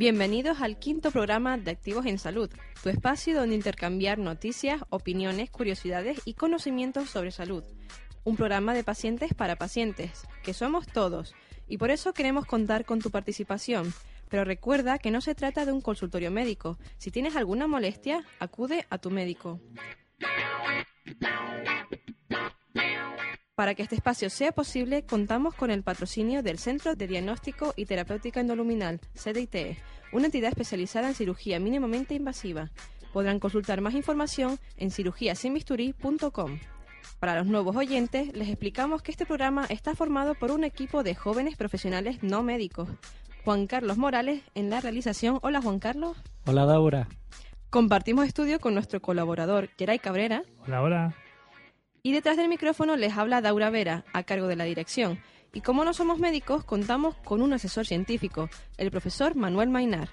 Bienvenidos al quinto programa de Activos en Salud, tu espacio donde intercambiar noticias, opiniones, curiosidades y conocimientos sobre salud. Un programa de pacientes para pacientes, que somos todos, y por eso queremos contar con tu participación. Pero recuerda que no se trata de un consultorio médico. Si tienes alguna molestia, acude a tu médico. Para que este espacio sea posible, contamos con el patrocinio del Centro de Diagnóstico y Terapéutica Endoluminal, CDITE, una entidad especializada en cirugía mínimamente invasiva. Podrán consultar más información en cirugiasinbisturí.com. Para los nuevos oyentes, les explicamos que este programa está formado por un equipo de jóvenes profesionales no médicos. Juan Carlos Morales en la realización. Hola Juan Carlos. Hola Daura. Compartimos estudio con nuestro colaborador Geray Cabrera. Hola, hola. Y detrás del micrófono les habla Daura Vera, a cargo de la dirección. Y como no somos médicos, contamos con un asesor científico, el profesor Manuel Mainar.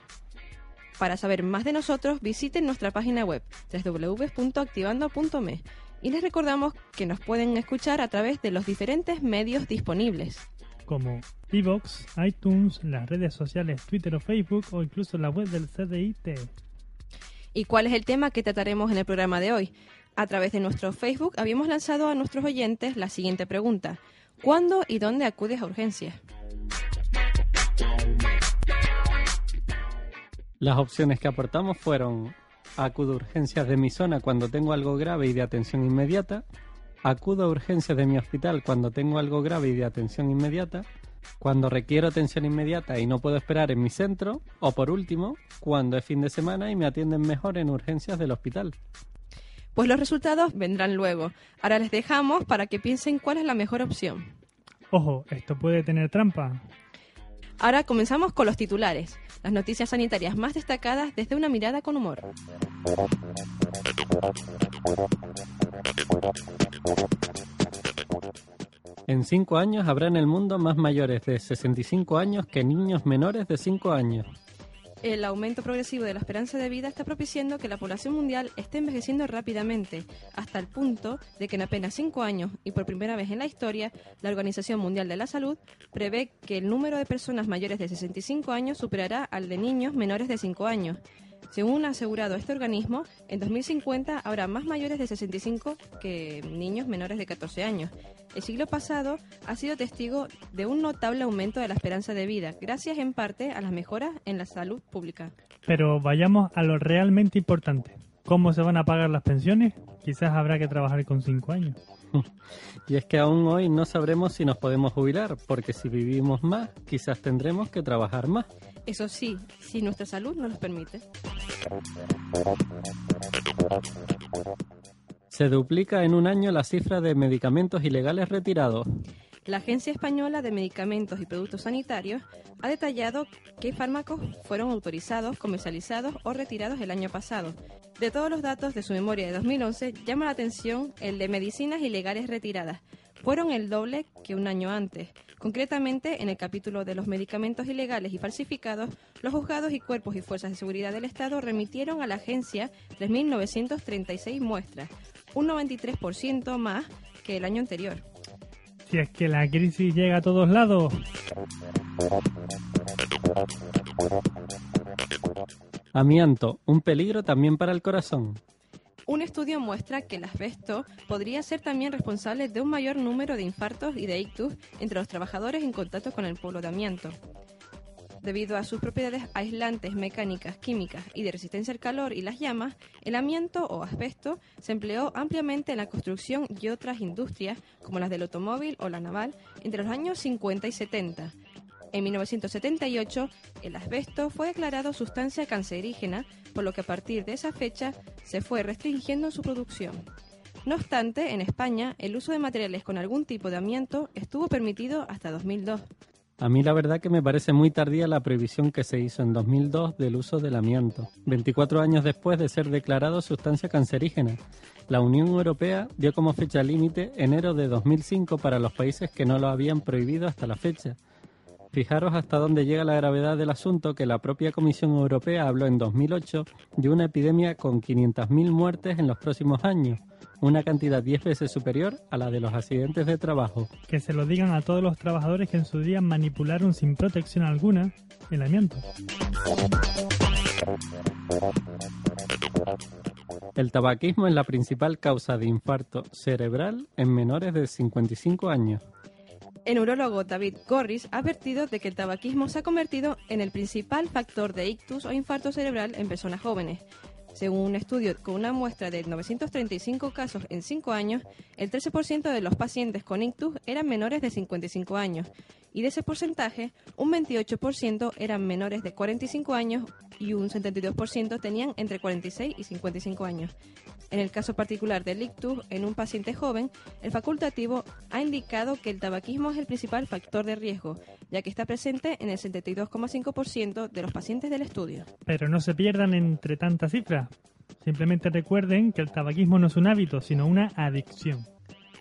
Para saber más de nosotros, visiten nuestra página web www.activando.me y les recordamos que nos pueden escuchar a través de los diferentes medios disponibles. Como Evox, iTunes, las redes sociales Twitter o Facebook o incluso la web del CDIT. ¿Y cuál es el tema que trataremos en el programa de hoy? A través de nuestro Facebook habíamos lanzado a nuestros oyentes la siguiente pregunta. ¿Cuándo y dónde acudes a urgencias? Las opciones que aportamos fueron acudo a urgencias de mi zona cuando tengo algo grave y de atención inmediata, acudo a urgencias de mi hospital cuando tengo algo grave y de atención inmediata, cuando requiero atención inmediata y no puedo esperar en mi centro, o por último, cuando es fin de semana y me atienden mejor en urgencias del hospital. Pues los resultados vendrán luego. Ahora les dejamos para que piensen cuál es la mejor opción. Ojo, esto puede tener trampa. Ahora comenzamos con los titulares, las noticias sanitarias más destacadas desde una mirada con humor. En cinco años habrá en el mundo más mayores de 65 años que niños menores de 5 años. El aumento progresivo de la esperanza de vida está propiciando que la población mundial esté envejeciendo rápidamente, hasta el punto de que en apenas cinco años y por primera vez en la historia, la Organización Mundial de la Salud prevé que el número de personas mayores de 65 años superará al de niños menores de 5 años. Según ha asegurado este organismo, en 2050 habrá más mayores de 65 que niños menores de 14 años. El siglo pasado ha sido testigo de un notable aumento de la esperanza de vida, gracias en parte a las mejoras en la salud pública. Pero vayamos a lo realmente importante. ¿Cómo se van a pagar las pensiones? Quizás habrá que trabajar con 5 años. Y es que aún hoy no sabremos si nos podemos jubilar, porque si vivimos más, quizás tendremos que trabajar más. Eso sí, si nuestra salud nos lo permite. Se duplica en un año la cifra de medicamentos ilegales retirados. La Agencia Española de Medicamentos y Productos Sanitarios ha detallado qué fármacos fueron autorizados, comercializados o retirados el año pasado. De todos los datos de su memoria de 2011, llama la atención el de medicinas ilegales retiradas. Fueron el doble que un año antes. Concretamente, en el capítulo de los medicamentos ilegales y falsificados, los juzgados y cuerpos y fuerzas de seguridad del Estado remitieron a la agencia 3.936 muestras, un 93% más que el año anterior. Si es que la crisis llega a todos lados. Amianto, un peligro también para el corazón. Un estudio muestra que el asbesto podría ser también responsable de un mayor número de infartos y de ictus entre los trabajadores en contacto con el polvo de amianto. Debido a sus propiedades aislantes, mecánicas, químicas y de resistencia al calor y las llamas, el amianto o asbesto se empleó ampliamente en la construcción y otras industrias, como las del automóvil o la naval, entre los años 50 y 70. En 1978, el asbesto fue declarado sustancia cancerígena, por lo que a partir de esa fecha se fue restringiendo su producción. No obstante, en España, el uso de materiales con algún tipo de amianto estuvo permitido hasta 2002. A mí la verdad que me parece muy tardía la prohibición que se hizo en 2002 del uso del amianto, 24 años después de ser declarado sustancia cancerígena. La Unión Europea dio como fecha límite enero de 2005 para los países que no lo habían prohibido hasta la fecha. Fijaros hasta dónde llega la gravedad del asunto que la propia Comisión Europea habló en 2008 de una epidemia con 500.000 muertes en los próximos años, una cantidad 10 veces superior a la de los accidentes de trabajo. Que se lo digan a todos los trabajadores que en su día manipularon sin protección alguna el amianto. El tabaquismo es la principal causa de infarto cerebral en menores de 55 años. El neurólogo David Gorris ha advertido de que el tabaquismo se ha convertido en el principal factor de ictus o infarto cerebral en personas jóvenes. Según un estudio con una muestra de 935 casos en 5 años, el 13% de los pacientes con ictus eran menores de 55 años y de ese porcentaje, un 28% eran menores de 45 años y un 72% tenían entre 46 y 55 años. En el caso particular del ictus en un paciente joven, el facultativo ha indicado que el tabaquismo es el principal factor de riesgo, ya que está presente en el 72,5% de los pacientes del estudio. Pero no se pierdan entre tantas cifras. Simplemente recuerden que el tabaquismo no es un hábito, sino una adicción.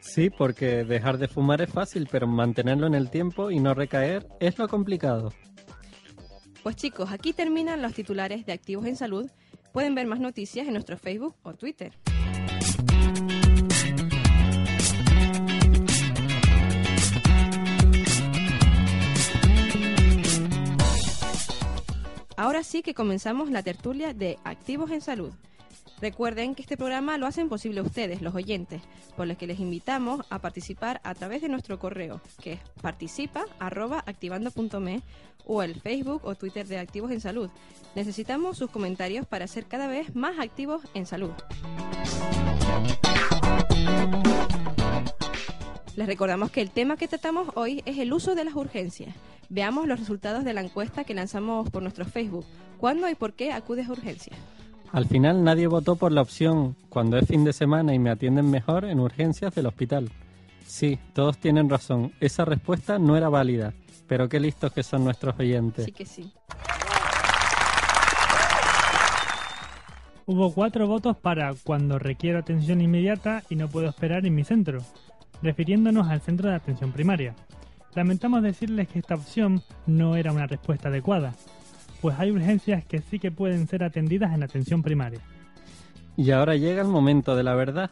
Sí, porque dejar de fumar es fácil, pero mantenerlo en el tiempo y no recaer es lo complicado. Pues chicos, aquí terminan los titulares de Activos en Salud. Pueden ver más noticias en nuestro Facebook o Twitter. Ahora sí que comenzamos la tertulia de Activos en Salud. Recuerden que este programa lo hacen posible ustedes, los oyentes, por lo que les invitamos a participar a través de nuestro correo, que es participa.activando.me o el Facebook o Twitter de Activos en Salud. Necesitamos sus comentarios para ser cada vez más activos en salud. Les recordamos que el tema que tratamos hoy es el uso de las urgencias. Veamos los resultados de la encuesta que lanzamos por nuestro Facebook. ¿Cuándo y por qué acudes a urgencias? Al final nadie votó por la opción, cuando es fin de semana y me atienden mejor en urgencias del hospital. Sí, todos tienen razón, esa respuesta no era válida, pero qué listos que son nuestros oyentes. Sí que sí. Hubo cuatro votos para cuando requiero atención inmediata y no puedo esperar en mi centro, refiriéndonos al centro de atención primaria. Lamentamos decirles que esta opción no era una respuesta adecuada, pues hay urgencias que sí que pueden ser atendidas en atención primaria. Y ahora llega el momento de la verdad.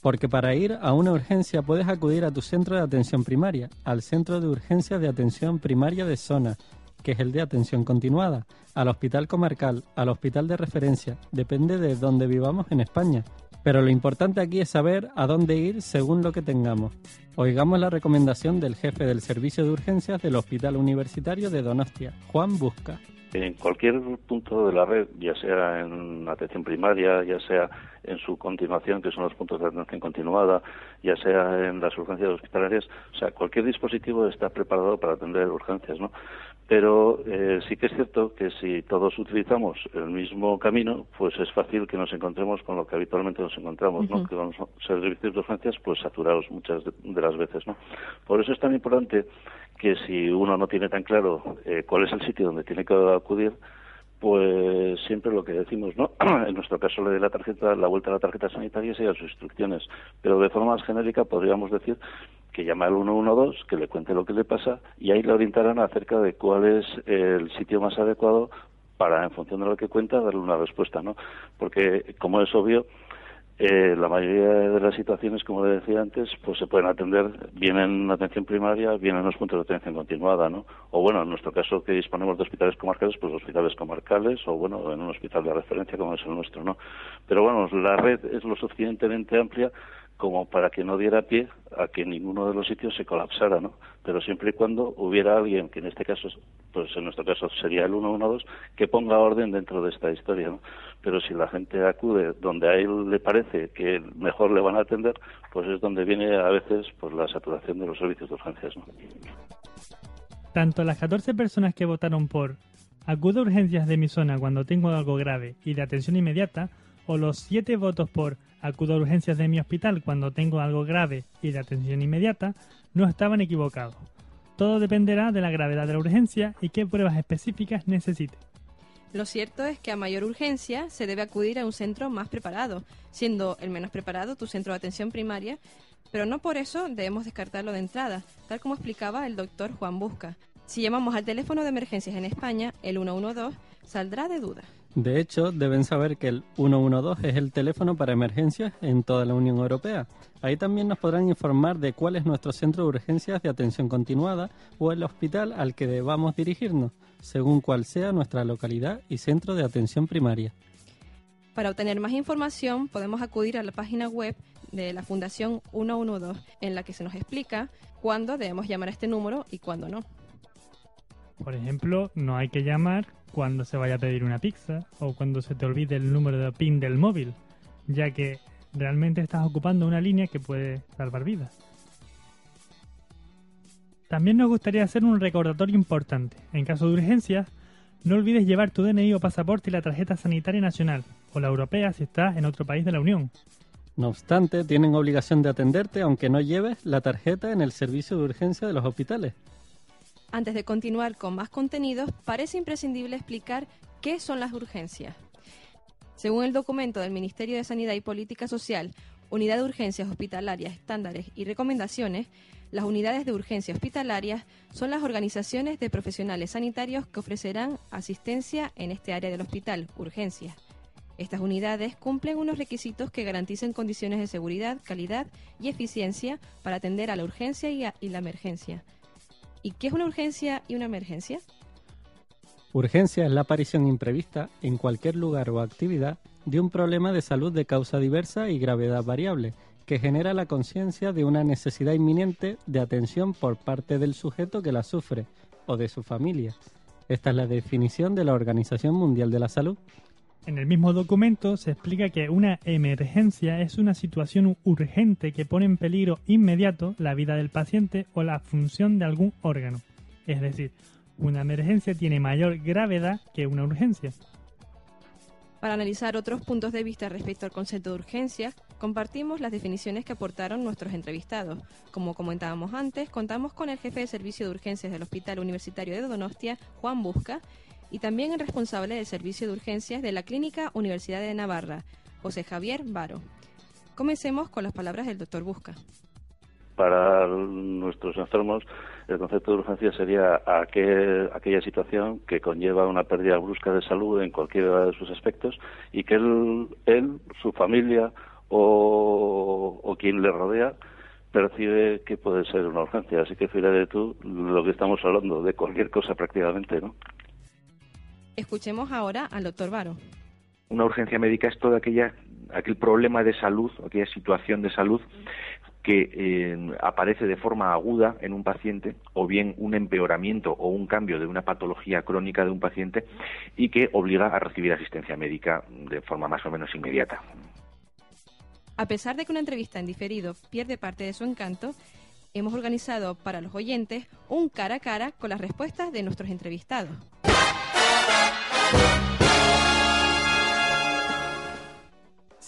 Porque para ir a una urgencia puedes acudir a tu centro de atención primaria, al Centro de Urgencias de Atención Primaria de Zona, que es el de atención continuada, al hospital comarcal, al hospital de referencia, depende de dónde vivamos en España. Pero lo importante aquí es saber a dónde ir según lo que tengamos. Oigamos la recomendación del jefe del Servicio de Urgencias del Hospital Universitario de Donostia, Juan Busca. En cualquier punto de la red, ya sea en atención primaria, ya sea en su continuación, que son los puntos de atención continuada, ya sea en las urgencias hospitalarias, o sea, cualquier dispositivo está preparado para atender urgencias, ¿no? Pero eh, sí que es cierto que si todos utilizamos el mismo camino, pues es fácil que nos encontremos con lo que habitualmente nos encontramos, ¿no? Que vamos a ser servicios de urgencias, pues saturados muchas de, de las veces, ¿no? Por eso es tan importante que si uno no tiene tan claro eh, cuál es el sitio donde tiene que acudir, pues siempre lo que decimos, ¿no? en nuestro caso le de la tarjeta, la vuelta a la tarjeta sanitaria y a sus instrucciones, pero de forma más genérica podríamos decir que llama al 112, que le cuente lo que le pasa y ahí le orientarán acerca de cuál es el sitio más adecuado para, en función de lo que cuenta, darle una respuesta, ¿no? Porque, como es obvio, eh, la mayoría de las situaciones, como le decía antes, pues se pueden atender bien en atención primaria, bien en los puntos de atención continuada, ¿no? O bueno, en nuestro caso que disponemos de hospitales comarcales, pues hospitales comarcales, o bueno, en un hospital de referencia como es el nuestro, ¿no? Pero bueno, la red es lo suficientemente amplia como para que no diera pie a que ninguno de los sitios se colapsara, ¿no? Pero siempre y cuando hubiera alguien, que en este caso, pues en nuestro caso sería el 112, que ponga orden dentro de esta historia, ¿no? Pero si la gente acude donde a él le parece que mejor le van a atender, pues es donde viene a veces pues la saturación de los servicios de urgencias, ¿no? Tanto las 14 personas que votaron por acudo a urgencias de mi zona cuando tengo algo grave y de atención inmediata, o los 7 votos por acudo a urgencias de mi hospital cuando tengo algo grave y de atención inmediata, no estaban equivocados. Todo dependerá de la gravedad de la urgencia y qué pruebas específicas necesite. Lo cierto es que a mayor urgencia se debe acudir a un centro más preparado, siendo el menos preparado tu centro de atención primaria, pero no por eso debemos descartarlo de entrada, tal como explicaba el doctor Juan Busca. Si llamamos al teléfono de emergencias en España, el 112, saldrá de duda. De hecho, deben saber que el 112 es el teléfono para emergencias en toda la Unión Europea. Ahí también nos podrán informar de cuál es nuestro centro de urgencias de atención continuada o el hospital al que debamos dirigirnos, según cuál sea nuestra localidad y centro de atención primaria. Para obtener más información podemos acudir a la página web de la Fundación 112, en la que se nos explica cuándo debemos llamar a este número y cuándo no. Por ejemplo, no hay que llamar cuando se vaya a pedir una pizza o cuando se te olvide el número de PIN del móvil, ya que realmente estás ocupando una línea que puede salvar vidas. También nos gustaría hacer un recordatorio importante. En caso de urgencias, no olvides llevar tu DNI o pasaporte y la tarjeta sanitaria nacional, o la europea si estás en otro país de la Unión. No obstante, tienen obligación de atenderte aunque no lleves la tarjeta en el servicio de urgencia de los hospitales. Antes de continuar con más contenidos, parece imprescindible explicar qué son las urgencias. Según el documento del Ministerio de Sanidad y Política Social, Unidad de Urgencias Hospitalarias, Estándares y Recomendaciones, las unidades de urgencia hospitalarias son las organizaciones de profesionales sanitarios que ofrecerán asistencia en este área del hospital, urgencias. Estas unidades cumplen unos requisitos que garanticen condiciones de seguridad, calidad y eficiencia para atender a la urgencia y, la emergencia. ¿Y qué es una urgencia y una emergencia? Urgencia es la aparición imprevista en cualquier lugar o actividad de un problema de salud de causa diversa y gravedad variable, que genera la conciencia de una necesidad inminente de atención por parte del sujeto que la sufre o de su familia. Esta es la definición de la Organización Mundial de la Salud. En el mismo documento se explica que una emergencia es una situación urgente que pone en peligro inmediato la vida del paciente o la función de algún órgano. Es decir, una emergencia tiene mayor gravedad que una urgencia. Para analizar otros puntos de vista respecto al concepto de urgencia, compartimos las definiciones que aportaron nuestros entrevistados. Como comentábamos antes, contamos con el jefe de servicio de urgencias del Hospital Universitario de Donostia, Juan Busca, y también el responsable del servicio de urgencias de la Clínica Universidad de Navarra, José Javier Varo. Comencemos con las palabras del doctor Busca. Para nuestros enfermos, el concepto de urgencia sería aquel, aquella situación que conlleva una pérdida brusca de salud en cualquiera de sus aspectos y que él, él su familia o, o quien le rodea percibe que puede ser una urgencia. Así que fíjate tú lo que estamos hablando, de cualquier cosa prácticamente, ¿no? Escuchemos ahora al doctor Varo. Una urgencia médica es todo aquella, aquel problema de salud, aquella situación de salud que eh, aparece de forma aguda en un paciente o bien un empeoramiento o un cambio de una patología crónica de un paciente y que obliga a recibir asistencia médica de forma más o menos inmediata. A pesar de que una entrevista en diferido pierde parte de su encanto, hemos organizado para los oyentes un cara a cara con las respuestas de nuestros entrevistados.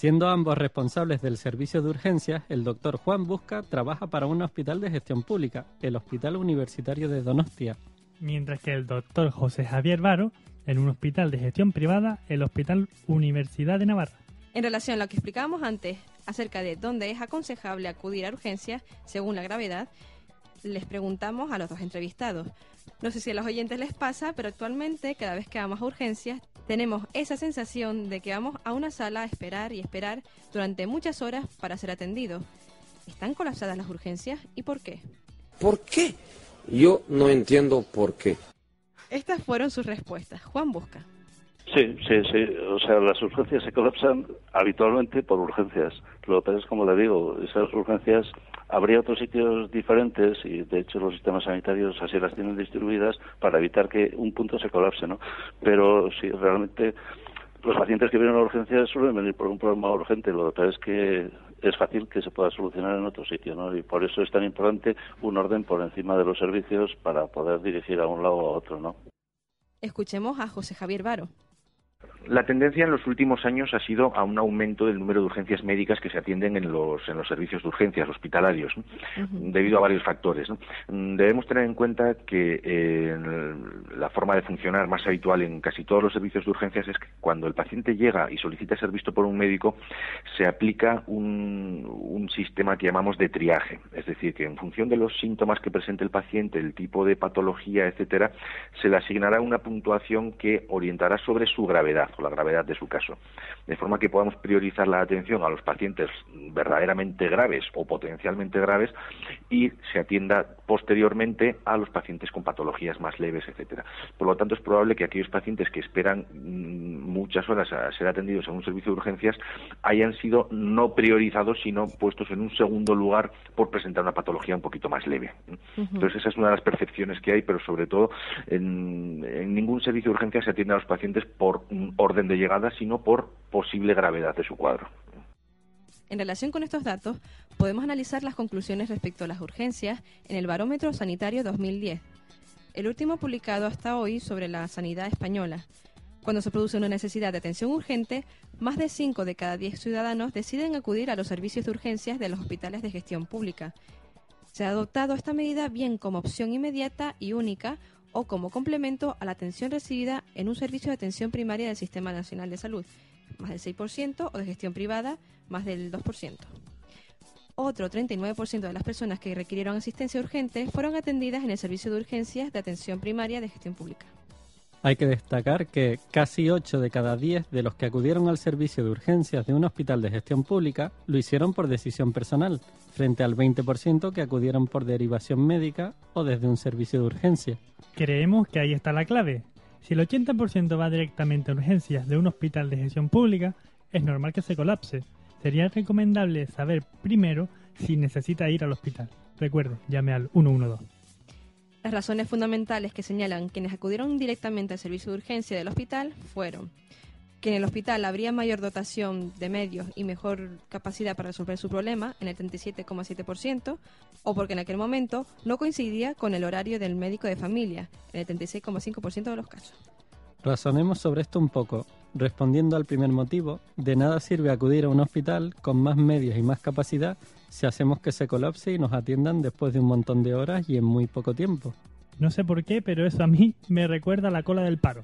Siendo ambos responsables del servicio de urgencias, el doctor Juan Busca trabaja para un hospital de gestión pública, el Hospital Universitario de Donostia. Mientras que el doctor José Javier Varo, en un hospital de gestión privada, el Hospital Universidad de Navarra. En relación a lo que explicábamos antes acerca de dónde es aconsejable acudir a urgencias según la gravedad, les preguntamos a los dos entrevistados. No sé si a los oyentes les pasa, pero actualmente cada vez que vamos a urgencias tenemos esa sensación de que vamos a una sala a esperar y esperar durante muchas horas para ser atendidos. ¿Están colapsadas las urgencias y por qué? ¿Por qué? Yo no entiendo por qué. Estas fueron sus respuestas. Juan Busca. Sí, sí, sí. O sea, las urgencias se colapsan habitualmente por urgencias. Lo que pasa es, como le digo, esas urgencias habría otros sitios diferentes y, de hecho, los sistemas sanitarios así las tienen distribuidas para evitar que un punto se colapse, ¿no? Pero sí, realmente los pacientes que vienen a urgencias suelen venir por un problema urgente. Lo que es que es fácil que se pueda solucionar en otro sitio, ¿no? Y por eso es tan importante un orden por encima de los servicios para poder dirigir a un lado o a otro, ¿no? Escuchemos a José Javier Varo. La tendencia en los últimos años ha sido a un aumento del número de urgencias médicas que se atienden en los, en los servicios de urgencias hospitalarios, ¿no? debido a varios factores. ¿no? Debemos tener en cuenta que eh, la forma de funcionar más habitual en casi todos los servicios de urgencias es que cuando el paciente llega y solicita ser visto por un médico, se aplica un, un sistema que llamamos de triaje. Es decir, que en función de los síntomas que presente el paciente, el tipo de patología, etcétera, se le asignará una puntuación que orientará sobre su gravedad o la gravedad de su caso, de forma que podamos priorizar la atención a los pacientes verdaderamente graves o potencialmente graves y se atienda posteriormente a los pacientes con patologías más leves, etcétera. Por lo tanto, es probable que aquellos pacientes que esperan mm, muchas horas a ser atendidos en un servicio de urgencias hayan sido no priorizados, sino puestos en un segundo lugar por presentar una patología un poquito más leve. Entonces, esa es una de las percepciones que hay, pero sobre todo en, en ningún servicio de urgencias se atiende a los pacientes por orden de llegada, sino por posible gravedad de su cuadro. En relación con estos datos, podemos analizar las conclusiones respecto a las urgencias en el Barómetro Sanitario 2010, el último publicado hasta hoy sobre la sanidad española. Cuando se produce una necesidad de atención urgente, más de 5 de cada 10 ciudadanos deciden acudir a los servicios de urgencias de los hospitales de gestión pública. Se ha adoptado esta medida bien como opción inmediata y única o como complemento a la atención recibida en un servicio de atención primaria del Sistema Nacional de Salud, más del 6%, o de gestión privada, más del 2%. Otro 39% de las personas que requirieron asistencia urgente fueron atendidas en el servicio de urgencias de atención primaria de gestión pública. Hay que destacar que casi 8 de cada 10 de los que acudieron al servicio de urgencias de un hospital de gestión pública lo hicieron por decisión personal, frente al 20% que acudieron por derivación médica o desde un servicio de urgencia. Creemos que ahí está la clave. Si el 80% va directamente a urgencias de un hospital de gestión pública, es normal que se colapse. Sería recomendable saber primero si necesita ir al hospital. Recuerde, llame al 112. Las razones fundamentales que señalan quienes acudieron directamente al servicio de urgencia del hospital fueron que en el hospital habría mayor dotación de medios y mejor capacidad para resolver su problema, en el 37,7%, o porque en aquel momento no coincidía con el horario del médico de familia, en el 36,5% de los casos. Razonemos sobre esto un poco. Respondiendo al primer motivo, de nada sirve acudir a un hospital con más medios y más capacidad si hacemos que se colapse y nos atiendan después de un montón de horas y en muy poco tiempo. No sé por qué, pero eso a mí me recuerda a la cola del paro.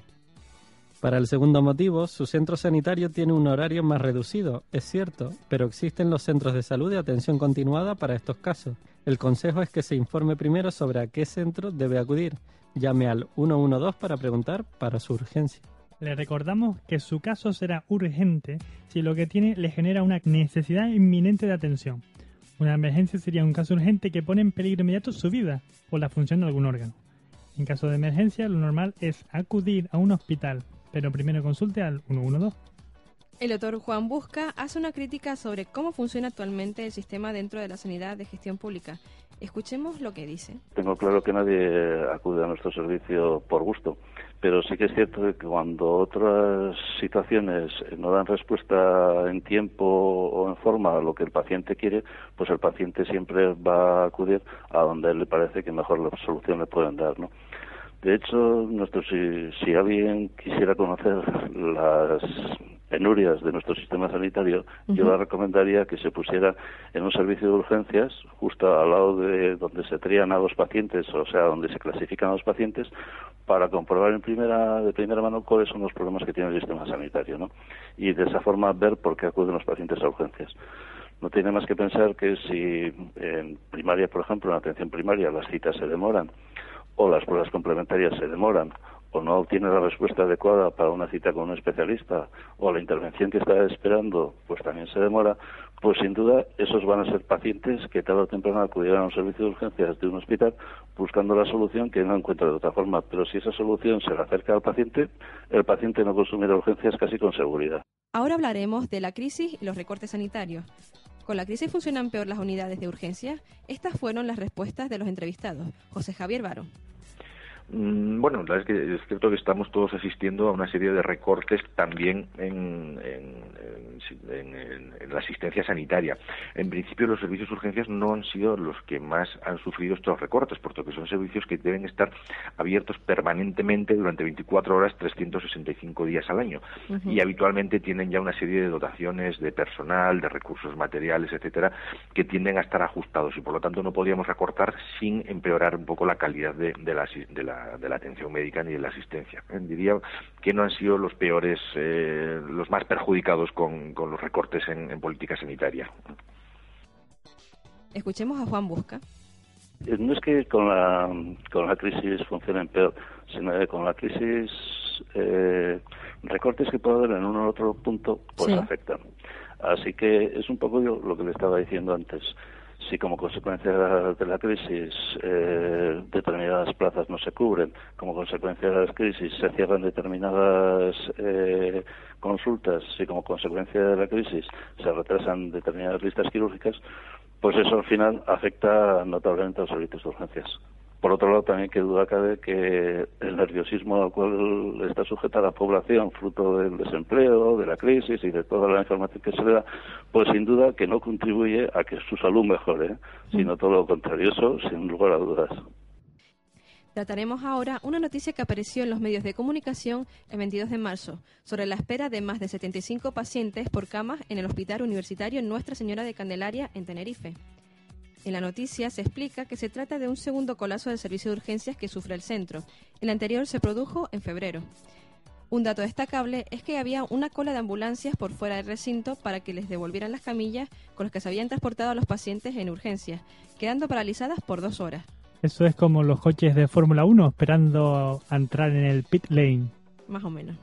Para el segundo motivo, su centro sanitario tiene un horario más reducido, es cierto, pero existen los centros de salud de atención continuada para estos casos. El consejo es que se informe primero sobre a qué centro debe acudir. Llame al 112 para preguntar para su urgencia. Le recordamos que su caso será urgente si lo que tiene le genera una necesidad inminente de atención. Una emergencia sería un caso urgente que pone en peligro inmediato su vida o la función de algún órgano. En caso de emergencia, lo normal es acudir a un hospital, pero primero consulte al 112. El doctor Juan Busca hace una crítica sobre cómo funciona actualmente el sistema dentro de la sanidad de gestión pública. Escuchemos lo que dice. Tengo claro que nadie acude a nuestro servicio por gusto, pero sí que es cierto que cuando otras situaciones no dan respuesta en tiempo o en forma a lo que el paciente quiere, pues el paciente siempre va a acudir a donde le parece que mejor la solución le pueden dar, ¿no? De hecho, nuestro, si, si alguien quisiera conocer las penurias de nuestro sistema sanitario, yo le recomendaría que se pusiera en un servicio de urgencias, justo al lado de donde se trían a los pacientes, o sea, donde se clasifican a los pacientes, para comprobar en primera, de primera mano cuáles son los problemas que tiene el sistema sanitario, ¿no? Y de esa forma ver por qué acuden los pacientes a urgencias. No tiene más que pensar que si en primaria, por ejemplo, en atención primaria, las citas se demoran, o las pruebas complementarias se demoran, o no obtiene la respuesta adecuada para una cita con un especialista o la intervención que está esperando pues también se demora, pues sin duda esos van a ser pacientes que tarde o temprano acudirán a un servicio de urgencias de un hospital buscando la solución que no encuentra de otra forma. Pero si esa solución se le acerca al paciente, el paciente no consumirá urgencias casi con seguridad. Ahora hablaremos de la crisis y los recortes sanitarios. ¿Con la crisis funcionan peor las unidades de urgencia? Estas fueron las respuestas de los entrevistados. José Javier Varo. Mm, bueno, la verdad es que es cierto que estamos todos asistiendo a una serie de recortes también en, la asistencia sanitaria. En principio, los servicios de urgencias no han sido los que más han sufrido estos recortes, puesto que son servicios que deben estar abiertos permanentemente durante 24 horas, 365 días al año. Y habitualmente tienen ya una serie de dotaciones de personal, de recursos materiales, etcétera, que tienden a estar ajustados y por lo tanto no podríamos recortar sin empeorar un poco la calidad de, la, de la de la atención médica ni de la asistencia. Eh, diría que no han sido los peores, eh, los más perjudicados con, con los recortes en, política sanitaria. Escuchemos a Juan Busca. Eh, no es que con la, con la crisis funcionen peor, sino que con la crisis recortes que puede haber en uno u otro punto pues afectan. Así que es un poco lo que le estaba diciendo antes si como consecuencia de la crisis eh, determinadas plazas no se cubren, como consecuencia de la crisis se cierran determinadas eh, consultas, si como consecuencia de la crisis se retrasan determinadas listas quirúrgicas, pues eso al final afecta notablemente a los servicios de urgencias. Por otro lado, también que duda cabe que el nerviosismo al cual está sujeta la población, fruto del desempleo, de la crisis y de toda la información que se le da, pues sin duda que no contribuye a que su salud mejore, ¿eh? sino todo lo contrario, eso sin lugar a dudas. Trataremos ahora una noticia que apareció en los medios de comunicación el 22 de marzo sobre la espera de más de 75 pacientes por camas en el Hospital Universitario Nuestra Señora de Candelaria en Tenerife. En la noticia se explica que se trata de un segundo colapso del servicio de urgencias que sufre el centro. El anterior se produjo en febrero. Un dato destacable es que había una cola de ambulancias por fuera del recinto para que les devolvieran las camillas con las que se habían transportado a los pacientes en urgencias, quedando paralizadas por dos horas. Eso es como los coches de Fórmula 1 esperando a entrar en el pit lane. Más o menos.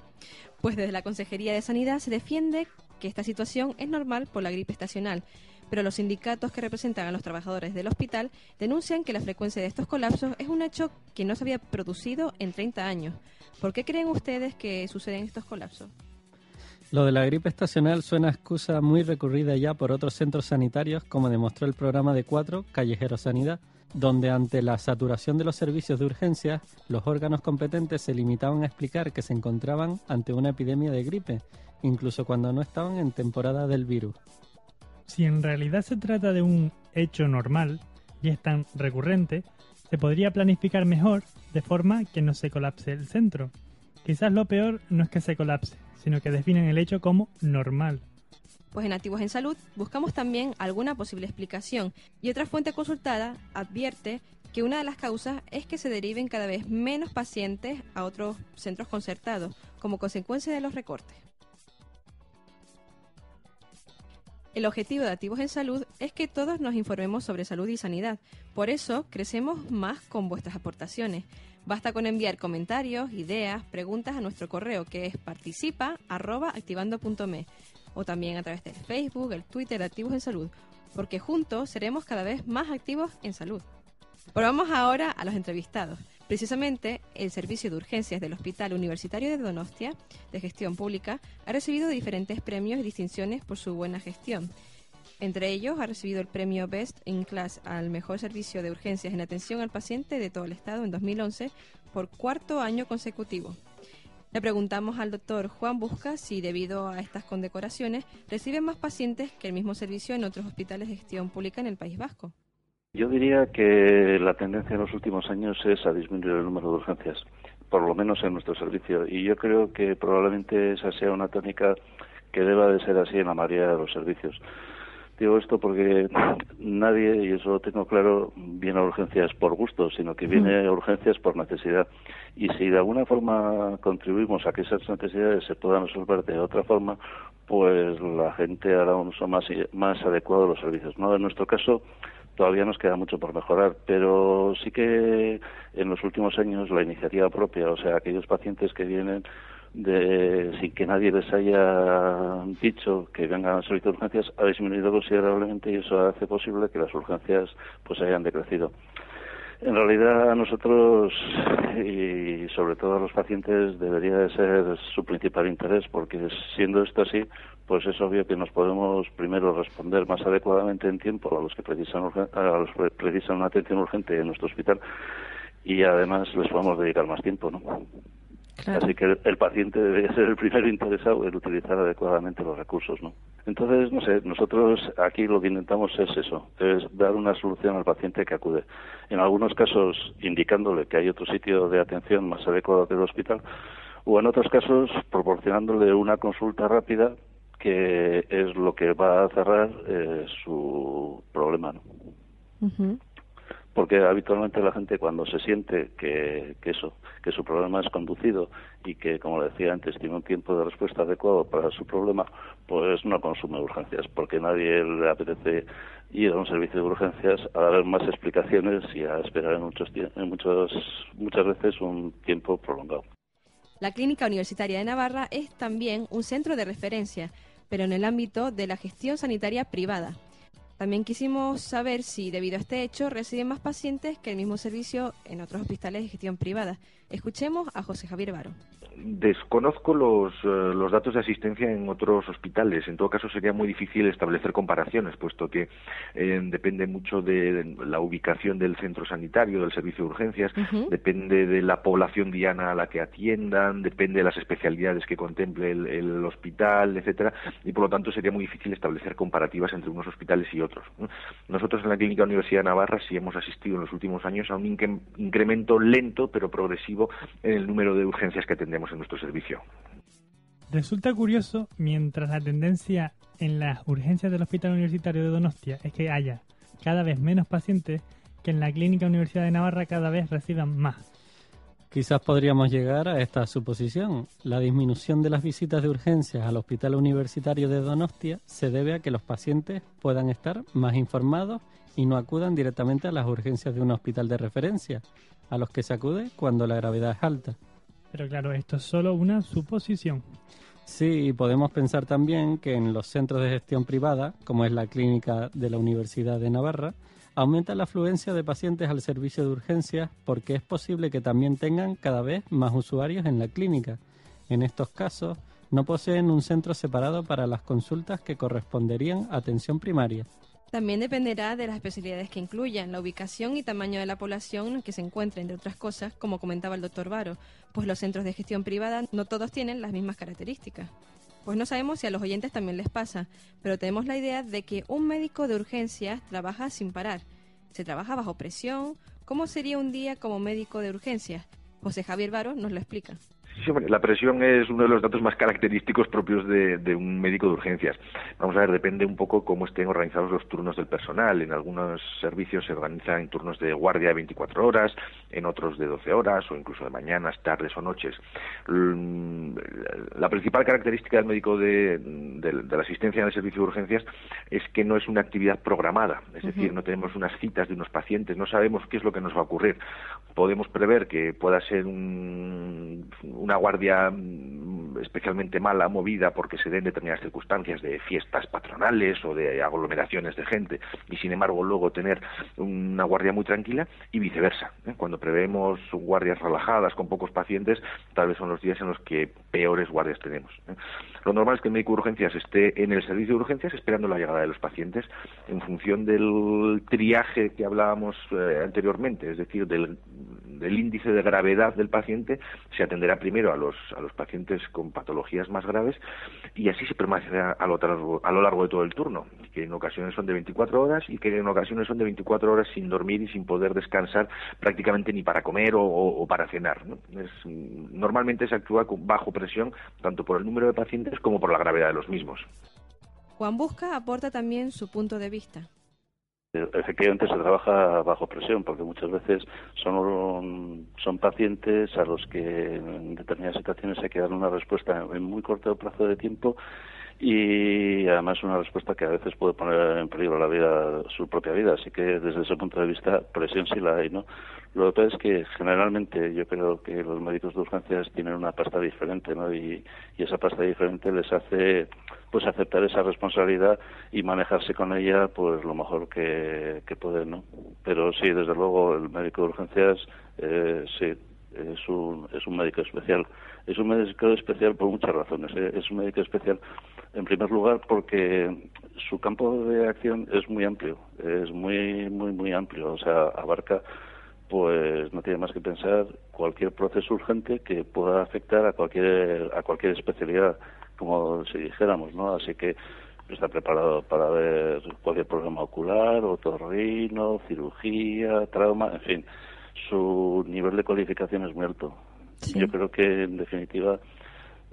Pues desde la Consejería de Sanidad se defiende que esta situación es normal por la gripe estacional, pero los sindicatos que representan a los trabajadores del hospital denuncian que la frecuencia de estos colapsos es un hecho que no se había producido en 30 años. ¿Por qué creen ustedes que suceden estos colapsos? Lo de la gripe estacional suena a excusa muy recurrida ya por otros centros sanitarios, como demostró el programa de cuatro, Callejero Sanidad, donde ante la saturación de los servicios de urgencias, los órganos competentes se limitaban a explicar que se encontraban ante una epidemia de gripe, incluso cuando no estaban en temporada del virus. Si en realidad se trata de un hecho normal y es tan recurrente, se podría planificar mejor de forma que no se colapse el centro. Quizás lo peor no es que se colapse, sino que definen el hecho como normal. Pues en Activos en Salud buscamos también alguna posible explicación y otra fuente consultada advierte que una de las causas es que se deriven cada vez menos pacientes a otros centros concertados como consecuencia de los recortes. El objetivo de Activos en Salud es que todos nos informemos sobre salud y sanidad. Por eso crecemos más con vuestras aportaciones. Basta con enviar comentarios, ideas, preguntas a nuestro correo que es participa@activando.me o también a través del Facebook, el Twitter de Activos en Salud, porque juntos seremos cada vez más activos en salud. Pero vamos ahora a los entrevistados. Precisamente, el Servicio de Urgencias del Hospital Universitario de Donostia, de gestión pública, ha recibido diferentes premios y distinciones por su buena gestión. Entre ellos, ha recibido el premio Best in Class al mejor servicio de urgencias en atención al paciente de todo el Estado en 2011 por cuarto año consecutivo. Le preguntamos al doctor Juan Busca si, debido a estas condecoraciones, reciben más pacientes que el mismo servicio en otros hospitales de gestión pública en el País Vasco. Yo diría que la tendencia en los últimos años es a disminuir el número de urgencias, por lo menos en nuestro servicio. Y yo creo que probablemente esa sea una tónica que deba de ser así en la mayoría de los servicios. Digo esto porque nadie, y eso lo tengo claro, viene a urgencias por gusto, sino que viene a urgencias por necesidad. Y si de alguna forma contribuimos a que esas necesidades se puedan resolver de otra forma, pues la gente hará un uso más, más adecuado de los servicios. ¿no? En nuestro caso, todavía nos queda mucho por mejorar, pero sí que en los últimos años la iniciativa propia, o sea, aquellos pacientes que vienen de, sin que nadie les haya dicho que vengan servicio de urgencias, ha disminuido considerablemente y eso hace posible que las urgencias pues hayan decrecido. En realidad a nosotros y sobre todo a los pacientes debería de ser su principal interés porque siendo esto así pues es obvio que nos podemos primero responder más adecuadamente en tiempo a los que precisan, a los que precisan una atención urgente en nuestro hospital y además les podemos dedicar más tiempo, ¿no? Así que el, paciente debería ser el primero interesado en utilizar adecuadamente los recursos, ¿no? Entonces, no sé, nosotros aquí lo que intentamos es eso, es dar una solución al paciente que acude. En algunos casos, indicándole que hay otro sitio de atención más adecuado que el hospital, o en otros casos, proporcionándole una consulta rápida que es lo que va a cerrar eh, su problema, ¿no? Porque habitualmente la gente cuando se siente que, eso, que su problema es conducido y que, como le decía antes, tiene un tiempo de respuesta adecuado para su problema, pues no consume urgencias, porque nadie le apetece ir a un servicio de urgencias a dar más explicaciones y a esperar en, muchos, en muchos, muchas veces un tiempo prolongado. La Clínica Universitaria de Navarra es también un centro de referencia, pero en el ámbito de la gestión sanitaria privada. También quisimos saber si debido a este hecho reciben más pacientes que el mismo servicio en otros hospitales de gestión privada. Escuchemos a José Javier Varo. Desconozco los, eh, los datos de asistencia en otros hospitales. En todo caso, sería muy difícil establecer comparaciones, puesto que eh, depende mucho de la ubicación del centro sanitario, del servicio de urgencias, depende de la población diana a la que atiendan, depende de las especialidades que contemple el, hospital, etcétera, y por lo tanto sería muy difícil establecer comparativas entre unos hospitales y otros. Nosotros en la Clínica Universidad de Navarra sí hemos asistido en los últimos años a un incremento lento pero progresivo en el número de urgencias que atendemos en nuestro servicio. Resulta curioso, mientras la tendencia en las urgencias del Hospital Universitario de Donostia es que haya cada vez menos pacientes, que en la Clínica Universidad de Navarra cada vez reciban más. Quizás podríamos llegar a esta suposición. La disminución de las visitas de urgencias al Hospital Universitario de Donostia se debe a que los pacientes puedan estar más informados y no acudan directamente a las urgencias de un hospital de referencia, a los que se acude cuando la gravedad es alta. Pero claro, esto es solo una suposición. Sí, podemos pensar también que en los centros de gestión privada, como es la clínica de la Universidad de Navarra, aumenta la afluencia de pacientes al servicio de urgencias porque es posible que también tengan cada vez más usuarios en la clínica. En estos casos, no poseen un centro separado para las consultas que corresponderían a atención primaria. También dependerá de las especialidades que incluyan, la ubicación y tamaño de la población que se encuentre, entre otras cosas, como comentaba el doctor Varo, pues los centros de gestión privada no todos tienen las mismas características. Pues no sabemos si a los oyentes también les pasa, pero tenemos la idea de que un médico de urgencias trabaja sin parar. Se trabaja bajo presión. ¿Cómo sería un día como médico de urgencias? José Javier Varo nos lo explica. Sí, la presión es uno de los datos más característicos propios de, un médico de urgencias. Vamos a ver, depende un poco cómo estén organizados los turnos del personal. En algunos servicios se organizan turnos de guardia de 24 horas, en otros de 12 horas o incluso de mañanas, tardes o noches. La principal característica del médico de, la asistencia en el servicio de urgencias es que no es una actividad programada, es decir, no tenemos unas citas de unos pacientes, no sabemos qué es lo que nos va a ocurrir. Podemos prever que pueda ser un una guardia mm, especialmente mala, movida porque se den determinadas circunstancias de fiestas patronales o de aglomeraciones de gente, y sin embargo luego tener una guardia muy tranquila, y viceversa. ¿eh? Cuando prevemos guardias relajadas con pocos pacientes, tal vez son los días en los que peores guardias tenemos. ¿eh? Lo normal es que el médico de urgencias esté en el servicio de urgencias esperando la llegada de los pacientes en función del triaje que hablábamos eh, anteriormente, es decir, del del índice de gravedad del paciente se atenderá primero a los, a los pacientes con patologías más graves y así se permanecerá a lo, largo, a lo largo de todo el turno, que en ocasiones son de 24 horas y que en ocasiones son de 24 horas sin dormir y sin poder descansar prácticamente ni para comer o, para cenar. normalmente se actúa bajo presión tanto por el número de pacientes como por la gravedad de los mismos. Juan Busca aporta también su punto de vista. Efectivamente se trabaja bajo presión porque muchas veces son, son pacientes a los que en determinadas situaciones hay que dar una respuesta en muy corto plazo de tiempo y además una respuesta que a veces puede poner en peligro la vida, su propia vida. Así que desde ese punto de vista, presión sí la hay, ¿no? Lo que pasa es que generalmente yo creo que los médicos de urgencias tienen una pasta diferente, ¿no? Y esa pasta diferente les hace pues aceptar esa responsabilidad y manejarse con ella pues lo mejor que, que pueden, ¿no? Pero sí, desde luego el médico de urgencias eh, sí es un, es un médico especial. Es un médico especial por muchas razones. ¿eh? Es un médico especial, en primer lugar, porque su campo de acción es muy amplio. Es muy, muy, muy amplio. O sea, abarca, pues no tiene más que pensar cualquier proceso urgente que pueda afectar a cualquier, a cualquier especialidad, como si dijéramos, ¿no? Así que está preparado para ver cualquier problema ocular, otorrino, cirugía, trauma, en fin su nivel de cualificación es muy alto. Yo creo que, en definitiva,